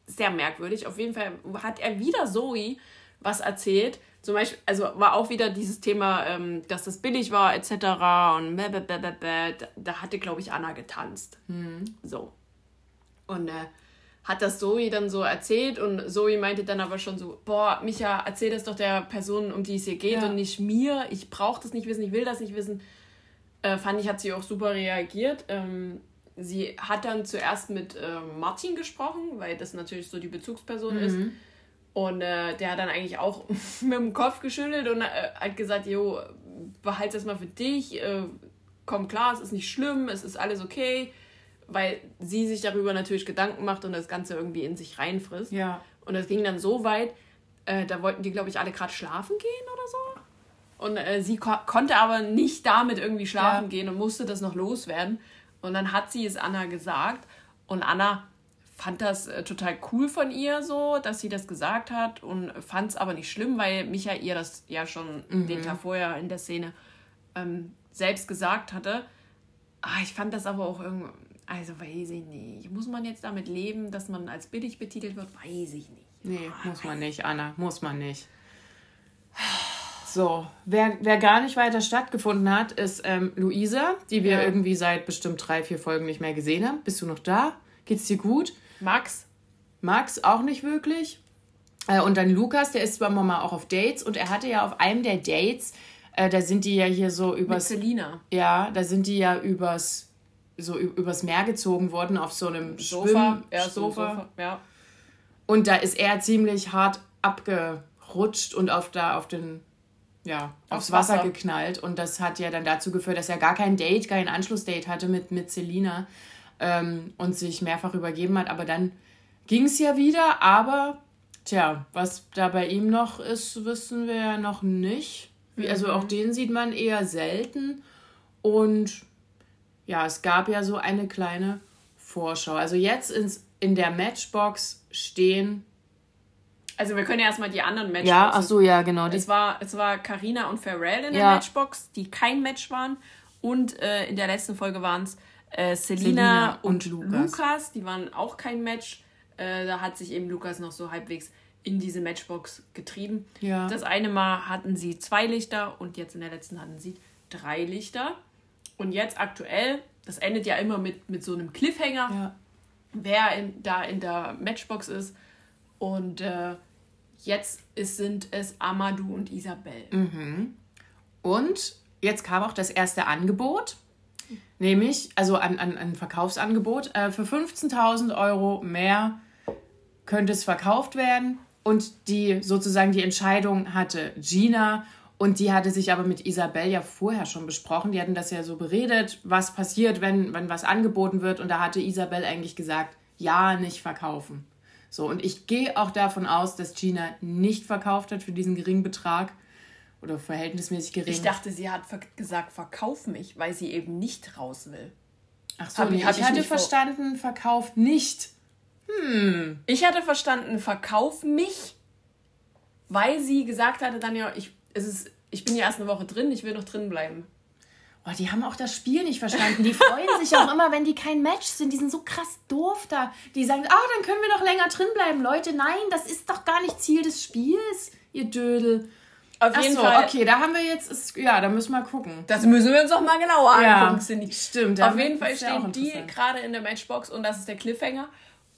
sehr merkwürdig. Auf jeden Fall hat er wieder Zoe was erzählt. Zum Beispiel, also war auch wieder dieses Thema, ähm, dass das billig war, etc. Und da hatte, glaube ich, Anna getanzt. Mhm. So. Und äh, hat das Zoe dann so erzählt und Zoe meinte dann aber schon so, boah, Micha, erzähl das doch der Person, um die es hier geht ja. und nicht mir. Ich brauche das nicht wissen, ich will das nicht wissen. Äh, fand ich, hat sie auch super reagiert. Ähm, sie hat dann zuerst mit äh, Martin gesprochen, weil das natürlich so die Bezugsperson mhm. ist. Und äh, der hat dann eigentlich auch mit dem Kopf geschüttelt und äh, hat gesagt, jo, behalte das mal für dich. Äh, komm klar, es ist nicht schlimm, es ist alles okay, weil sie sich darüber natürlich Gedanken macht und das Ganze irgendwie in sich reinfrisst. Ja. Und das ging dann so weit, äh, da wollten die, glaube ich, alle gerade schlafen gehen oder so. Und äh, sie ko konnte aber nicht damit irgendwie schlafen ja. gehen und musste das noch loswerden. Und dann hat sie es Anna gesagt und Anna fand das äh, total cool von ihr so, dass sie das gesagt hat und fand es aber nicht schlimm, weil Micha ihr das ja schon mhm. den Tag vorher in der Szene ähm, selbst gesagt hatte. Ah, ich fand das aber auch irgendwie, also weiß ich nicht. Muss man jetzt damit leben, dass man als billig betitelt wird? Weiß ich nicht. Nee, ah, muss man nicht, Anna, muss man nicht. So, wer, wer gar nicht weiter stattgefunden hat, ist ähm, Luisa, die wir ja. irgendwie seit bestimmt drei, vier Folgen nicht mehr gesehen haben. Bist du noch da? Geht's dir gut? Max? Max auch nicht wirklich. Äh, und dann Lukas, der ist zwar mal auch auf Dates und er hatte ja auf einem der Dates, äh, da sind die ja hier so übers. Mit Selina. Ja, da sind die ja übers so übers Meer gezogen worden auf so einem Sofa, Schwimm ja, Sofa. Sofa. Ja. Und da ist er ziemlich hart abgerutscht und auf da auf den ja, aufs, aufs Wasser. Wasser. geknallt. Und das hat ja dann dazu geführt, dass er gar kein Date, kein Anschlussdate hatte mit, mit Selina ähm, und sich mehrfach übergeben hat. Aber dann ging es ja wieder. Aber, tja, was da bei ihm noch ist, wissen wir ja noch nicht. Wie, also auch mhm. den sieht man eher selten. Und ja, es gab ja so eine kleine Vorschau. Also jetzt ins, in der Matchbox stehen. Also wir können ja erstmal die anderen Matchboxen. Ja, ach so, ja, genau. Es war, es war Carina und Pharrell in der ja. Matchbox, die kein Match waren. Und äh, in der letzten Folge waren es äh, Selina und, und Lukas. Lukas. Die waren auch kein Match. Äh, da hat sich eben Lukas noch so halbwegs in diese Matchbox getrieben. Ja. Das eine Mal hatten sie zwei Lichter und jetzt in der letzten hatten sie drei Lichter. Und jetzt aktuell, das endet ja immer mit, mit so einem Cliffhanger, ja. wer in, da in der Matchbox ist. Und äh, jetzt sind es Amadou und Isabel. Mhm. Und jetzt kam auch das erste Angebot. Nämlich, also ein, ein, ein Verkaufsangebot. Äh, für 15.000 Euro mehr könnte es verkauft werden. Und die sozusagen die Entscheidung hatte Gina und die hatte sich aber mit Isabel ja vorher schon besprochen. Die hatten das ja so beredet, was passiert, wenn, wenn was angeboten wird. Und da hatte Isabel eigentlich gesagt, ja, nicht verkaufen. So, und ich gehe auch davon aus, dass Gina nicht verkauft hat für diesen geringen Betrag oder verhältnismäßig gering. Ich dachte, sie hat gesagt, verkauf mich, weil sie eben nicht raus will. Ach so, hab nee, ich, ich hatte verstanden, verkauf nicht. Hm. Ich hatte verstanden, verkauf mich, weil sie gesagt hatte dann ja, ich, es ist, ich bin ja erst eine Woche drin, ich will noch drin bleiben. Oh, die haben auch das Spiel nicht verstanden. Die freuen sich auch immer, wenn die kein Match sind. Die sind so krass doof da. Die sagen, ah, oh, dann können wir doch länger drin bleiben. Leute, nein, das ist doch gar nicht Ziel des Spiels, ihr Dödel. Auf Ach jeden so, Fall. Okay, da haben wir jetzt, ist, ja, da müssen wir gucken. Das müssen wir uns auch mal genauer angucken, ja. Stimmt. Auf jeden Fall stehen die gerade in der Matchbox und das ist der Cliffhanger.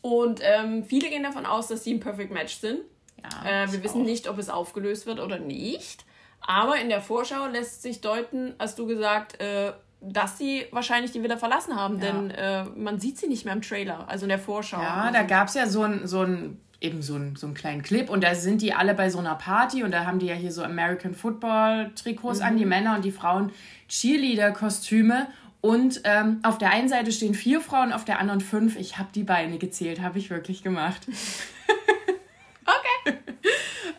Und ähm, viele gehen davon aus, dass sie ein Perfect Match sind. Ja, äh, wir wissen auch. nicht, ob es aufgelöst wird oder nicht. Aber in der Vorschau lässt sich deuten, hast du gesagt, äh, dass sie wahrscheinlich die Villa verlassen haben, ja. denn äh, man sieht sie nicht mehr im Trailer, also in der Vorschau. Ja, also. da gab es ja so ein, so ein eben so, ein, so einen kleinen Clip und da sind die alle bei so einer Party und da haben die ja hier so American Football Trikots mhm. an, die Männer und die Frauen Cheerleader Kostüme und ähm, auf der einen Seite stehen vier Frauen, auf der anderen fünf. Ich habe die Beine gezählt, habe ich wirklich gemacht. okay.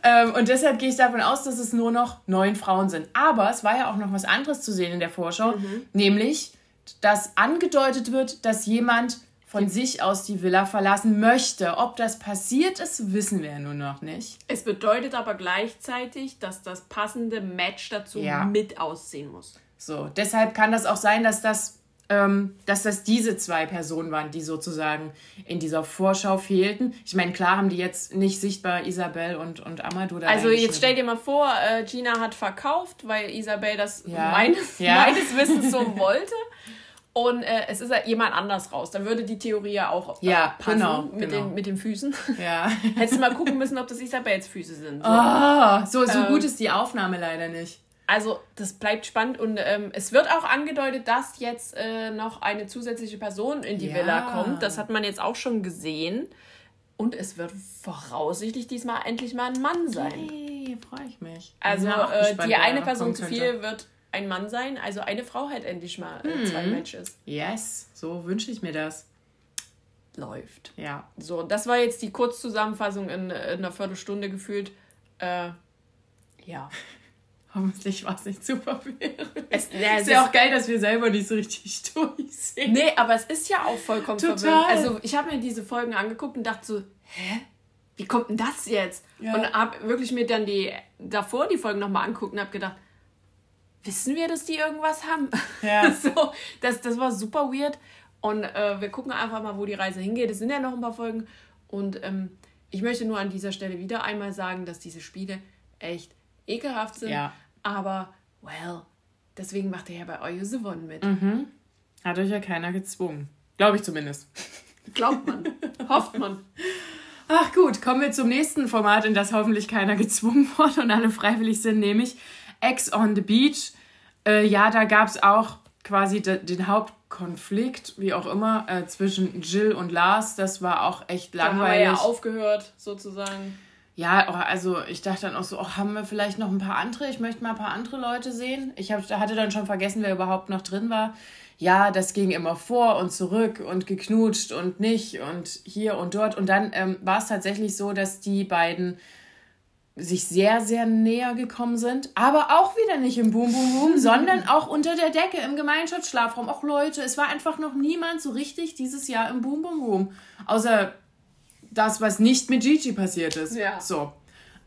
Ähm, und deshalb gehe ich davon aus, dass es nur noch neun Frauen sind. Aber es war ja auch noch was anderes zu sehen in der Vorschau, mhm. nämlich, dass angedeutet wird, dass jemand von sich aus die Villa verlassen möchte. Ob das passiert ist, wissen wir ja nur noch nicht. Es bedeutet aber gleichzeitig, dass das passende Match dazu ja. mit aussehen muss. So, deshalb kann das auch sein, dass das, ähm, dass das diese zwei Personen waren, die sozusagen in dieser Vorschau fehlten. Ich meine, klar haben die jetzt nicht sichtbar Isabel und, und Amadou da Also jetzt stell dir mal vor, äh, Gina hat verkauft, weil Isabel das ja. Meines, ja. meines Wissens so wollte. Und äh, es ist halt jemand anders raus. Dann würde die Theorie ja auch äh, ja, passen genau, mit, genau. Den, mit den Füßen. Ja. Hättest du mal gucken müssen, ob das Isabels Füße sind. So, oh, so, so ähm, gut ist die Aufnahme leider nicht. Also, das bleibt spannend und ähm, es wird auch angedeutet, dass jetzt äh, noch eine zusätzliche Person in die ja. Villa kommt. Das hat man jetzt auch schon gesehen. Und es wird voraussichtlich diesmal endlich mal ein Mann sein. Hey, freue ich mich. Also, äh, die eine Person zu viel wird ein Mann sein. Also eine Frau hat endlich mal äh, zwei Mhm. Matches. Yes, so wünsche ich mir das. Läuft. Ja. So, das war jetzt die Kurzzusammenfassung in, in einer Viertelstunde gefühlt. Äh, ja. Hoffentlich war es nicht super verwirrend. Es, ja, ist ja auch geil, dass wir selber nicht so richtig durchsehen. Nee, aber es ist ja auch vollkommen Total. verwirrend. Also ich habe mir diese Folgen angeguckt und dachte so, hä? Wie kommt denn das jetzt? Ja. Und habe wirklich mir dann die davor die Folgen nochmal angeguckt und habe gedacht, wissen wir, dass die irgendwas haben? Ja. so, das, das war super weird. Und äh, wir gucken einfach mal, wo die Reise hingeht. Es sind ja noch ein paar Folgen. Und ähm, ich möchte nur an dieser Stelle wieder einmal sagen, dass diese Spiele echt ekelhaft sind. Ja. Aber, well, deswegen macht er ja bei You the One mit. Mhm. Hat euch ja keiner gezwungen. Glaube ich zumindest. Glaubt man. Hofft man. Ach gut, kommen wir zum nächsten Format, in das hoffentlich keiner gezwungen wurde und alle freiwillig sind, nämlich Ex on the Beach. Äh, ja, da gab es auch quasi de den Hauptkonflikt, wie auch immer, äh, zwischen Jill und Lars. Das war auch echt Da haben wir langweilig. ja aufgehört, sozusagen. Ja, oh, also ich dachte dann auch so, oh, haben wir vielleicht noch ein paar andere? Ich möchte mal ein paar andere Leute sehen. Ich hab, hatte dann schon vergessen, wer überhaupt noch drin war. Ja, das ging immer vor und zurück und geknutscht und nicht und hier und dort. Und dann ähm, war es tatsächlich so, dass die beiden sich sehr, sehr näher gekommen sind. Aber auch wieder nicht im Boom Boom Boom, sondern auch unter der Decke im Gemeinschaftsschlafraum. Auch Leute, es war einfach noch niemand so richtig dieses Jahr im Boom Boom Room. Außer das, was nicht mit Gigi passiert ist. Ja. So.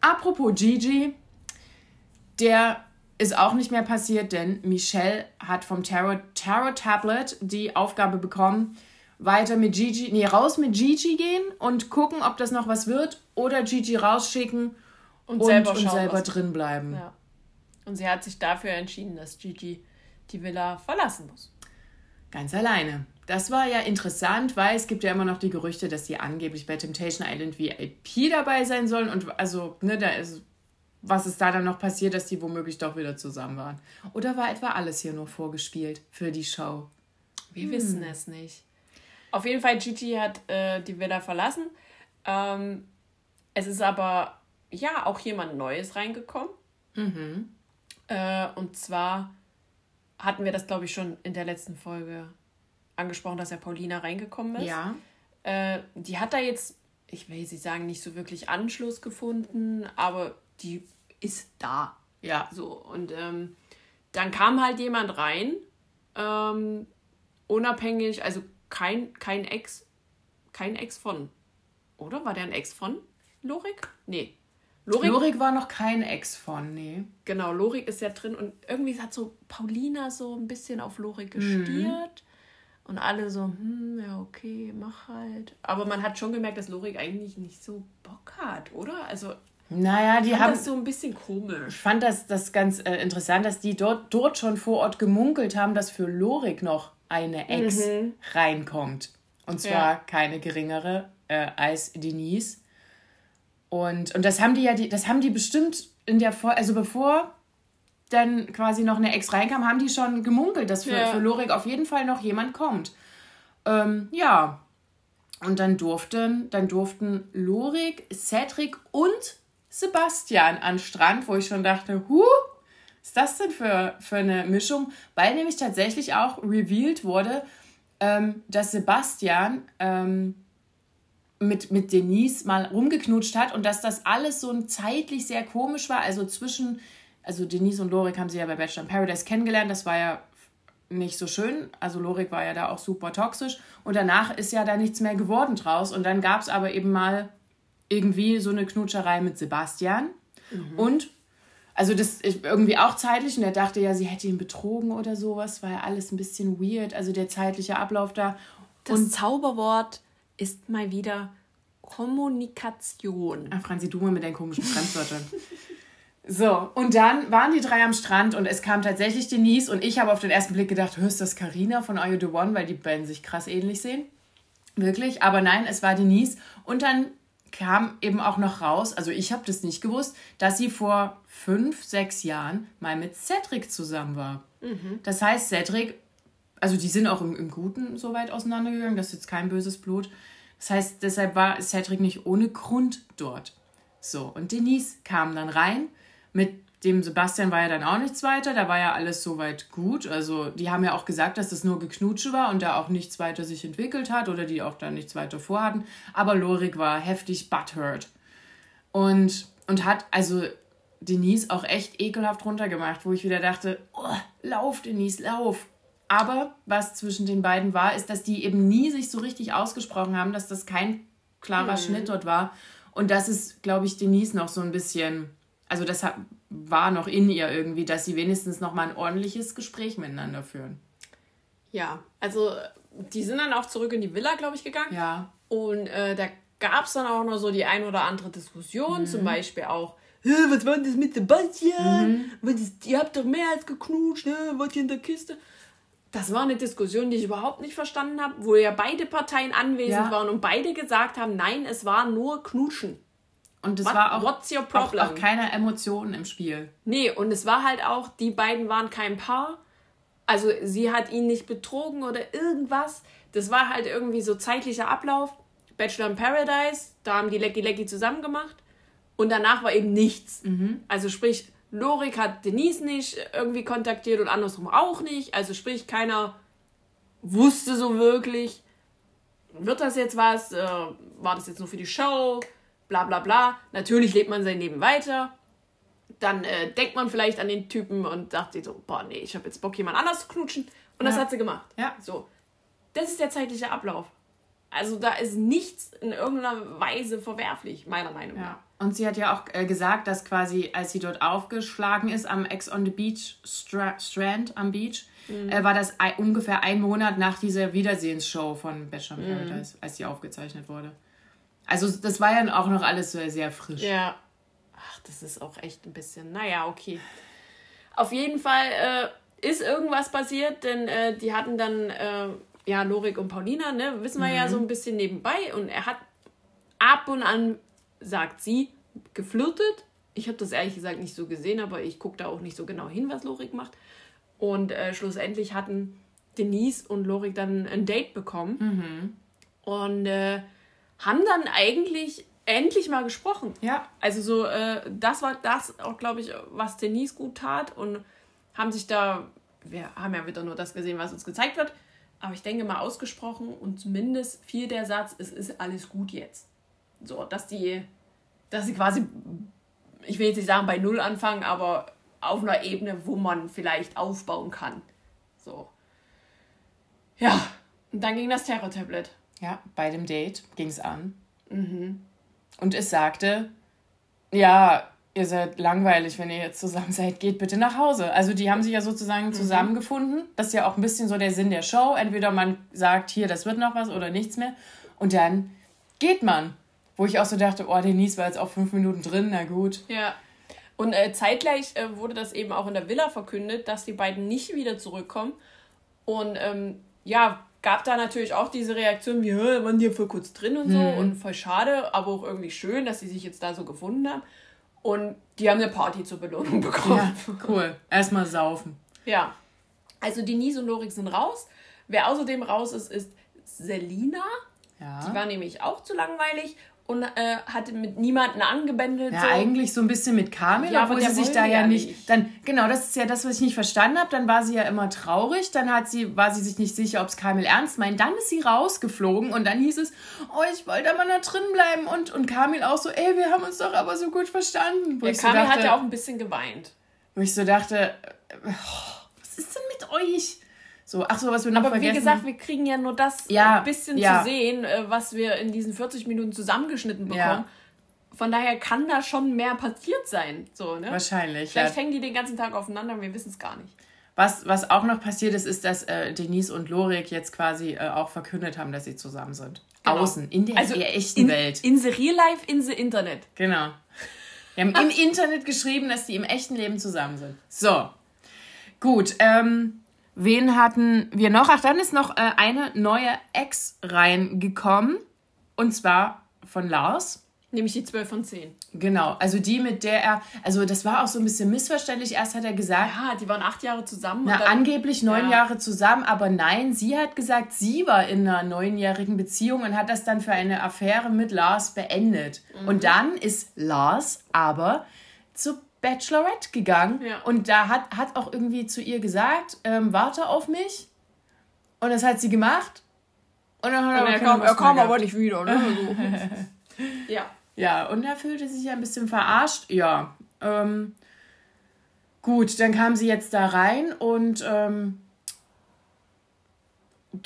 Apropos Gigi, der ist auch nicht mehr passiert, denn Michelle hat vom Tarot, Tarot Tablet die Aufgabe bekommen, weiter mit Gigi, nee, raus mit Gigi gehen und gucken, ob das noch was wird oder Gigi rausschicken Und, und, selber und selber drin bleiben. Ja. Und sie hat sich dafür entschieden, dass Gigi die Villa verlassen muss. Ganz alleine. Das war ja interessant, weil es gibt ja immer noch die Gerüchte, dass sie angeblich bei Temptation Island VIP dabei sein sollen. Und also, ne, da ist, was ist da dann noch passiert, dass die womöglich doch wieder zusammen waren? Oder war etwa alles hier nur vorgespielt für die Show? Wir wissen es nicht. Auf jeden Fall, Gigi hat äh, die Villa verlassen. Ähm, es ist aber ja auch jemand Neues reingekommen. Äh, und zwar hatten wir das, glaube ich, schon in der letzten Folge angesprochen, dass ja Paulina reingekommen ist. Ja. Äh, die hat da jetzt, ich will sie sagen, nicht so wirklich Anschluss gefunden, aber die ist da. Ja. So, und ähm, dann kam halt jemand rein, ähm, unabhängig, also kein, kein Ex, kein Ex von, oder? War der ein Ex von Lorik? Nee. Lorik, Lorik war noch kein Ex von, nee. genau, Lorik ist ja drin und irgendwie hat so Paulina so ein bisschen auf Lorik gestiert. Und alle so, hm, ja, okay, mach halt. Aber man hat schon gemerkt, dass Lorik eigentlich nicht so Bock hat, oder? Also, Naja, die haben. das so ein bisschen komisch. Ich fand das, das ganz äh, interessant, dass die dort, dort schon vor Ort gemunkelt haben, dass für Lorik noch eine Ex reinkommt. Und zwar Ja. keine geringere äh, als Denise. Und, und das haben die ja, die, das haben die bestimmt in der Folge, also bevor dann quasi noch eine Ex reinkam, haben die schon gemunkelt, dass für, Ja. für Lorik auf jeden Fall noch jemand kommt. Ähm, ja. Und dann durften, dann durften Lorik, Cedric und Sebastian an Strand, wo ich schon dachte, huh, was ist das denn für, für eine Mischung? Weil nämlich tatsächlich auch revealed wurde, ähm, dass Sebastian ähm, mit, mit Denise mal rumgeknutscht hat und dass das alles so ein zeitlich sehr komisch war. Also zwischen, also Denise und Lorik haben sie ja bei Bachelor in Paradise kennengelernt, das war ja nicht so schön. Also Lorik war ja da auch super toxisch und danach ist ja da nichts mehr geworden draus. Und dann gab es aber eben mal irgendwie so eine Knutscherei mit Sebastian und also das ist irgendwie auch zeitlich und er dachte ja, sie hätte ihn betrogen oder sowas, war ja alles ein bisschen weird, also der zeitliche Ablauf da. Das Zauberwort ist mal wieder Kommunikation. Ah, Franzi, du mal mit deinen komischen Fremdwörtern. So, und dann waren die drei am Strand und es kam tatsächlich Denise und ich habe auf den ersten Blick gedacht, hörst das Karina von Are You The One, weil die beiden sich krass ähnlich sehen. Wirklich, aber nein, es war Denise und dann kam eben auch noch raus, also ich habe das nicht gewusst, dass sie vor fünf, sechs Jahren mal mit Cedric zusammen war. Das heißt, Cedric, also die sind auch im, im Guten so weit auseinandergegangen, das ist jetzt kein böses Blut. Das heißt, deshalb war Cedric nicht ohne Grund dort. So, und Denise kam dann rein, Mit dem Sebastian war ja dann auch nichts weiter, da war ja alles soweit gut. Also die haben ja auch gesagt, dass das nur Geknutsche war und da auch nichts weiter sich entwickelt hat oder die auch da nichts weiter vorhatten. Aber Lorik war heftig butthurt. Und, und hat also Denise auch echt ekelhaft runtergemacht, wo ich wieder dachte, oh, lauf Denise, lauf. Aber was zwischen den beiden war, ist, dass die eben nie sich so richtig ausgesprochen haben, dass das kein klarer mhm. Schnitt dort war. Und das ist, glaube ich, Denise noch so ein bisschen, also das war noch in ihr irgendwie, dass sie wenigstens noch mal ein ordentliches Gespräch miteinander führen. Ja, also die sind dann auch zurück in die Villa, glaube ich, gegangen. Ja. Und äh, da gab es dann auch noch so die ein oder andere Diskussion, mhm. zum Beispiel auch, was war denn das mit Sebastian? Mhm. ihr habt doch mehr als geknutscht, ne? wart ihr in der Kiste? Das war eine Diskussion, die ich überhaupt nicht verstanden habe, wo ja beide Parteien anwesend ja. waren und beide gesagt haben, nein, es war nur Knutschen. Und es war auch, what's your problem? Auch, auch keine Emotionen im Spiel. Nee, und es war halt auch, die beiden waren kein Paar. Also sie hat ihn nicht betrogen oder irgendwas. Das war halt irgendwie so zeitlicher Ablauf. Bachelor in Paradise, da haben die Lecky Lecky zusammen gemacht. Und danach war eben nichts. Mhm. Also sprich, Lorik hat Denise nicht irgendwie kontaktiert und andersrum auch nicht. Also sprich, keiner wusste so wirklich, wird das jetzt was? Äh, war das jetzt nur für die Show? Bla bla bla. Natürlich lebt man sein Leben weiter. Dann äh, denkt man vielleicht an den Typen und sagt sich so, boah, nee, ich habe jetzt Bock, jemand anders zu knutschen. Und ja. das hat sie gemacht. Ja. So. Das ist der zeitliche Ablauf. Also da ist nichts in irgendeiner Weise verwerflich, meiner Meinung nach. Ja. Und sie hat ja auch äh, gesagt, dass quasi, als sie dort aufgeschlagen ist am Ex on the Beach Stra Strand am Beach, mhm. äh, war das ein, ungefähr ein Monat nach dieser Wiedersehensshow von Bachelor mhm. Paradise, als sie aufgezeichnet wurde. Also das war ja auch noch alles sehr, sehr frisch. Ja. Ach, das ist auch echt ein bisschen, naja, okay. Auf jeden Fall äh, ist irgendwas passiert, denn äh, die hatten dann, äh, ja, Lorik und Paulina, ne, wissen wir mhm. ja so ein bisschen nebenbei und er hat ab und an sagt sie, geflirtet. Ich habe das ehrlich gesagt nicht so gesehen, aber ich gucke da auch nicht so genau hin, was Lorik macht. Und äh, schlussendlich hatten Denise und Lorik dann ein Date bekommen. Mhm. Und äh, haben dann eigentlich endlich mal gesprochen. Ja. Also so, äh, das war das auch, glaube ich, was Denise gut tat. Und haben sich da, wir haben ja wieder nur das gesehen, was uns gezeigt wird. Aber ich denke mal ausgesprochen und zumindest fiel der Satz, es ist alles gut jetzt. So, dass die, dass sie quasi, ich will jetzt nicht sagen bei Null anfangen, aber auf einer Ebene, wo man vielleicht aufbauen kann. So. Ja, und dann ging das Terror-Tablet. Ja, bei dem Date ging es an. Mhm. Und es sagte, ja, ihr seid langweilig, wenn ihr jetzt zusammen seid, geht bitte nach Hause. Also die haben sich ja sozusagen mhm. zusammengefunden. Das ist ja auch ein bisschen so der Sinn der Show. Entweder man sagt, hier, das wird noch was oder nichts mehr. Und dann geht man. Wo ich auch so dachte, oh, Denise war jetzt auch fünf Minuten drin, na gut. Ja. Und äh, zeitgleich äh, wurde das eben auch in der Villa verkündet, dass die beiden nicht wieder zurückkommen. Und ähm, ja, gab da natürlich auch diese Reaktion wie, waren die voll kurz drin und so mhm. und voll schade, aber auch irgendwie schön, dass sie sich jetzt da so gefunden haben. Und die haben eine Party zur Belohnung bekommen. Ja, cool. Erstmal saufen. Ja. Also Denise und Lorik sind raus. Wer außerdem raus ist, ist Selina. Ja. Die war nämlich auch zu langweilig und äh, hatte mit niemanden angebändelt. Ja, so. eigentlich so ein bisschen mit Kamil, ja, obwohl sie sich da ja nicht, nicht. Dann genau, das ist ja das, was ich nicht verstanden habe. Dann war sie ja immer traurig. Dann hat sie war sie sich nicht sicher, ob es Kamil ernst meint. Dann ist sie rausgeflogen und dann hieß es, oh, ich wollte aber noch drin bleiben und und Kamil auch so, ey, wir haben uns doch aber so gut verstanden. Wo ja, Kamil so hat ja auch ein bisschen geweint. Wo ich so dachte, oh, was ist denn mit euch? So, ach so, was wir noch Aber vergessen. wie gesagt, wir kriegen ja nur das ja, ein bisschen ja. zu sehen, äh, was wir in diesen 40 Minuten zusammengeschnitten bekommen. Ja. Von daher kann da schon mehr passiert sein. So, ne? Wahrscheinlich. Vielleicht hängen die den ganzen Tag aufeinander und wir wissen es gar nicht. Was, was auch noch passiert ist, ist, dass äh, Denise und Lorik jetzt quasi äh, auch verkündet haben, dass sie zusammen sind. Genau. Außen, in der also echten in, Welt. In the real life, in the Internet. Genau. Wir haben im Internet geschrieben, dass die im echten Leben zusammen sind. So. Gut, ähm, Wen hatten wir noch? Ach, dann ist noch äh, eine neue Ex reingekommen. Und zwar von Lars. Nämlich die 12 von 10. Genau, also die, mit der er, also das war auch so ein bisschen missverständlich. Erst hat er gesagt. Ja, die waren acht Jahre zusammen. Na, dann, angeblich neun ja. Jahre zusammen, aber nein, sie hat gesagt, sie war in einer neunjährigen Beziehung und hat das dann für eine Affäre mit Lars beendet. Mhm. Und dann ist Lars aber zu Bachelorette gegangen ja. und da hat, hat auch irgendwie zu ihr gesagt, ähm, warte auf mich. Und das hat sie gemacht. Und dann hat und er, kam, er kam aber nicht wieder. Ne? So. ja. Ja, und er fühlte sich ein bisschen verarscht. Ja. Ähm, gut, dann kam sie jetzt da rein und ähm,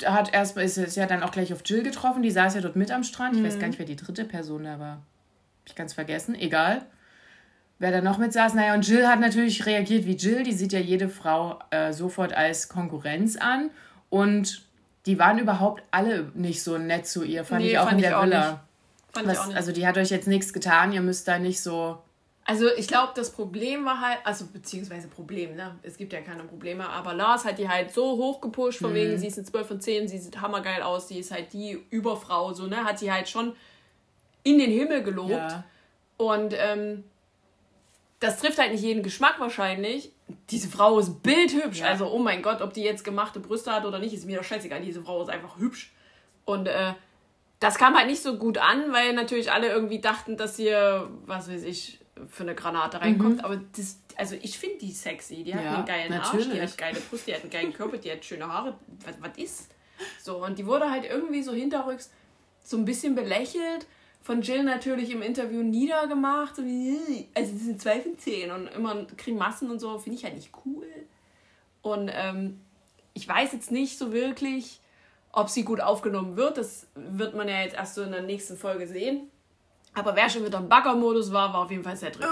hat erstmal ist es ja dann auch gleich auf Jill getroffen. Die saß ja dort mit am Strand. Ich mhm. weiß gar nicht, wer die dritte Person da war. Hab ich ganz vergessen. Egal. Wer da noch mit saß, naja, und Jill hat natürlich reagiert wie Jill. Die sieht ja jede Frau äh, sofort als Konkurrenz an. Und die waren überhaupt alle nicht so nett zu ihr, fand nee, ich auch fand in der Villa. Also die hat euch jetzt nichts getan, ihr müsst da nicht so. Also ich glaube, das Problem war halt, also beziehungsweise Problem, ne? Es gibt ja keine Probleme, aber Lars hat die halt so hoch gepusht, von mhm. wegen, sie ist eine 12 von 10, sie sieht hammergeil aus, sie ist halt die Überfrau, so, ne? Hat sie halt schon in den Himmel gelobt. Ja. Und ähm, das trifft halt nicht jeden Geschmack wahrscheinlich. Diese Frau ist bildhübsch. Ja. Also, oh mein Gott, ob die jetzt gemachte Brüste hat oder nicht, ist mir doch scheißegal. Diese Frau ist einfach hübsch. Und äh, das kam halt nicht so gut an, weil natürlich alle irgendwie dachten, dass hier, was weiß ich, für eine Granate reinkommt. Mhm. Aber das, also ich finde die sexy. Die hat ja, einen geilen natürlich. Arsch, die hat geile Brust, die hat einen geilen Körper, die hat schöne Haare. Was, was ist? So, und die wurde halt irgendwie so hinterrücks so ein bisschen belächelt von Jill natürlich im Interview niedergemacht. Wie, also sie sind zwei von zehn und immer Grimassen und so, finde ich halt nicht cool. Und ähm, ich weiß jetzt nicht so wirklich, ob sie gut aufgenommen wird. Das wird man ja jetzt erst so in der nächsten Folge sehen. Aber wer schon wieder im Bagger-Modus war, war auf jeden Fall sehr drin.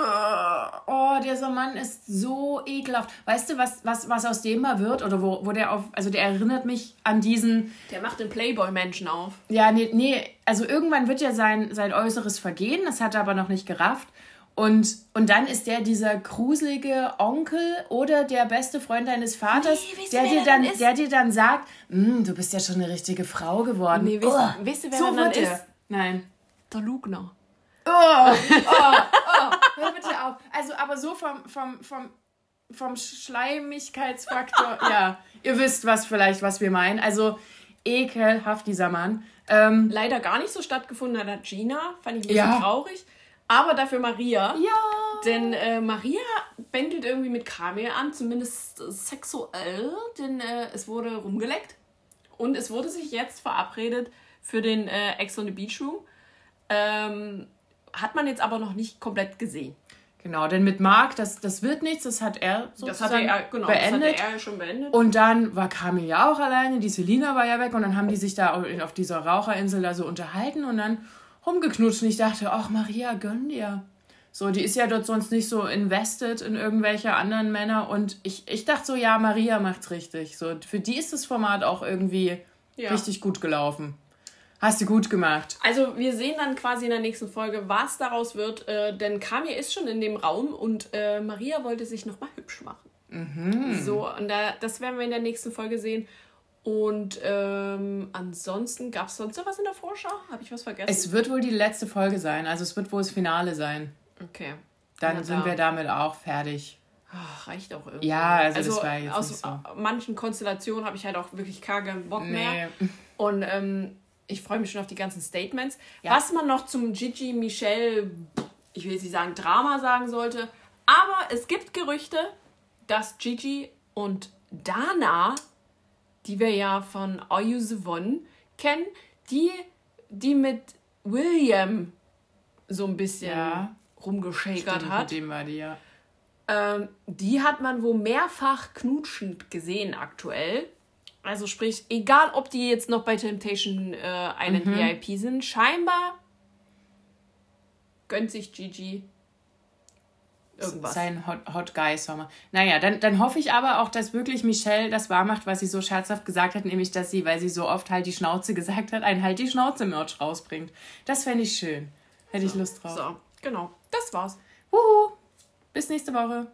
Oh, dieser Mann ist so ekelhaft. Weißt du, was, was, was aus dem mal wird? Oder wo, wo der auf. Also, der erinnert mich an diesen. Der macht den Playboy-Menschen auf. Ja, nee, nee. Also, irgendwann wird ja sein, sein Äußeres vergehen. Das hat er aber noch nicht gerafft. Und, und dann ist der dieser gruselige Onkel oder der beste Freund deines Vaters, nee, der, dir dann, der dir dann sagt: hm, Du bist ja schon eine richtige Frau geworden. Nee, weißt, oh, weißt du, wer so dann ist? Nein. Der Lugner. Oh, oh, oh, hör bitte auf. Also, aber so vom, vom, vom, vom Schleimigkeitsfaktor, ja, ihr wisst was vielleicht, was wir meinen. Also, ekelhaft dieser Mann. Ähm, Leider gar nicht so stattgefunden hat Gina, fand ich ein bisschen ja. traurig. Aber dafür Maria. Ja. Denn äh, Maria bändelt irgendwie mit Kamil an, zumindest sexuell, denn äh, es wurde rumgeleckt. Und es wurde sich jetzt verabredet für den äh, Ex on the Beach Room. Ähm, hat man jetzt aber noch nicht komplett gesehen. Genau, denn mit Marc, das, das wird nichts, das hat er sozusagen das hat er, genau, beendet. Das hat er schon beendet. Und dann war Kamil ja auch alleine, die Selina war ja weg und dann haben die sich da auf dieser Raucherinsel da so unterhalten und dann rumgeknutscht und ich dachte, ach Maria, gönn dir. So, die ist ja dort sonst nicht so invested in irgendwelche anderen Männer und ich, ich dachte so, ja, Maria macht's richtig. So, für die ist das Format auch irgendwie ja. richtig gut gelaufen. Hast du gut gemacht. Also wir sehen dann quasi in der nächsten Folge, was daraus wird, äh, denn Kamir ist schon in dem Raum und äh, Maria wollte sich nochmal hübsch machen. Mhm. So, und da, das werden wir in der nächsten Folge sehen. Und ähm, ansonsten gab es sonst noch was in der Vorschau? Habe ich was vergessen? Es wird wohl die letzte Folge sein, also es wird wohl das Finale sein. Okay. Dann Na, sind da. wir damit auch fertig. Ach, reicht auch irgendwie. Ja, also, also das war jetzt aus so. manchen Konstellationen habe ich halt auch wirklich gar keinen Bock nee. mehr. Und ähm, ich freue mich schon auf die ganzen Statements. Ja. Was man noch zum Gigi Michelle, ich will jetzt nicht sagen Drama sagen sollte, aber es gibt Gerüchte, dass Gigi und Dana, die wir ja von Are You the One kennen, die, die mit William so ein bisschen ja. rumgeschäkert hat. Mit dem war die, ja. Ähm, die hat man wohl mehrfach knutschend gesehen aktuell. Also sprich, egal ob die jetzt noch bei Temptation äh, Island mhm. VIP sind, scheinbar gönnt sich Gigi irgendwas. Sein Hot, Hot Guy Sommer. Naja, dann, dann hoffe ich aber auch, dass wirklich Michelle das wahr macht, was sie so scherzhaft gesagt hat, nämlich, dass sie, weil sie so oft halt die Schnauze gesagt hat, ein halt die Schnauze-Merch rausbringt. Das fände ich schön. Hätte so, ich Lust drauf. So, genau. Das war's. Wuhu. Bis nächste Woche.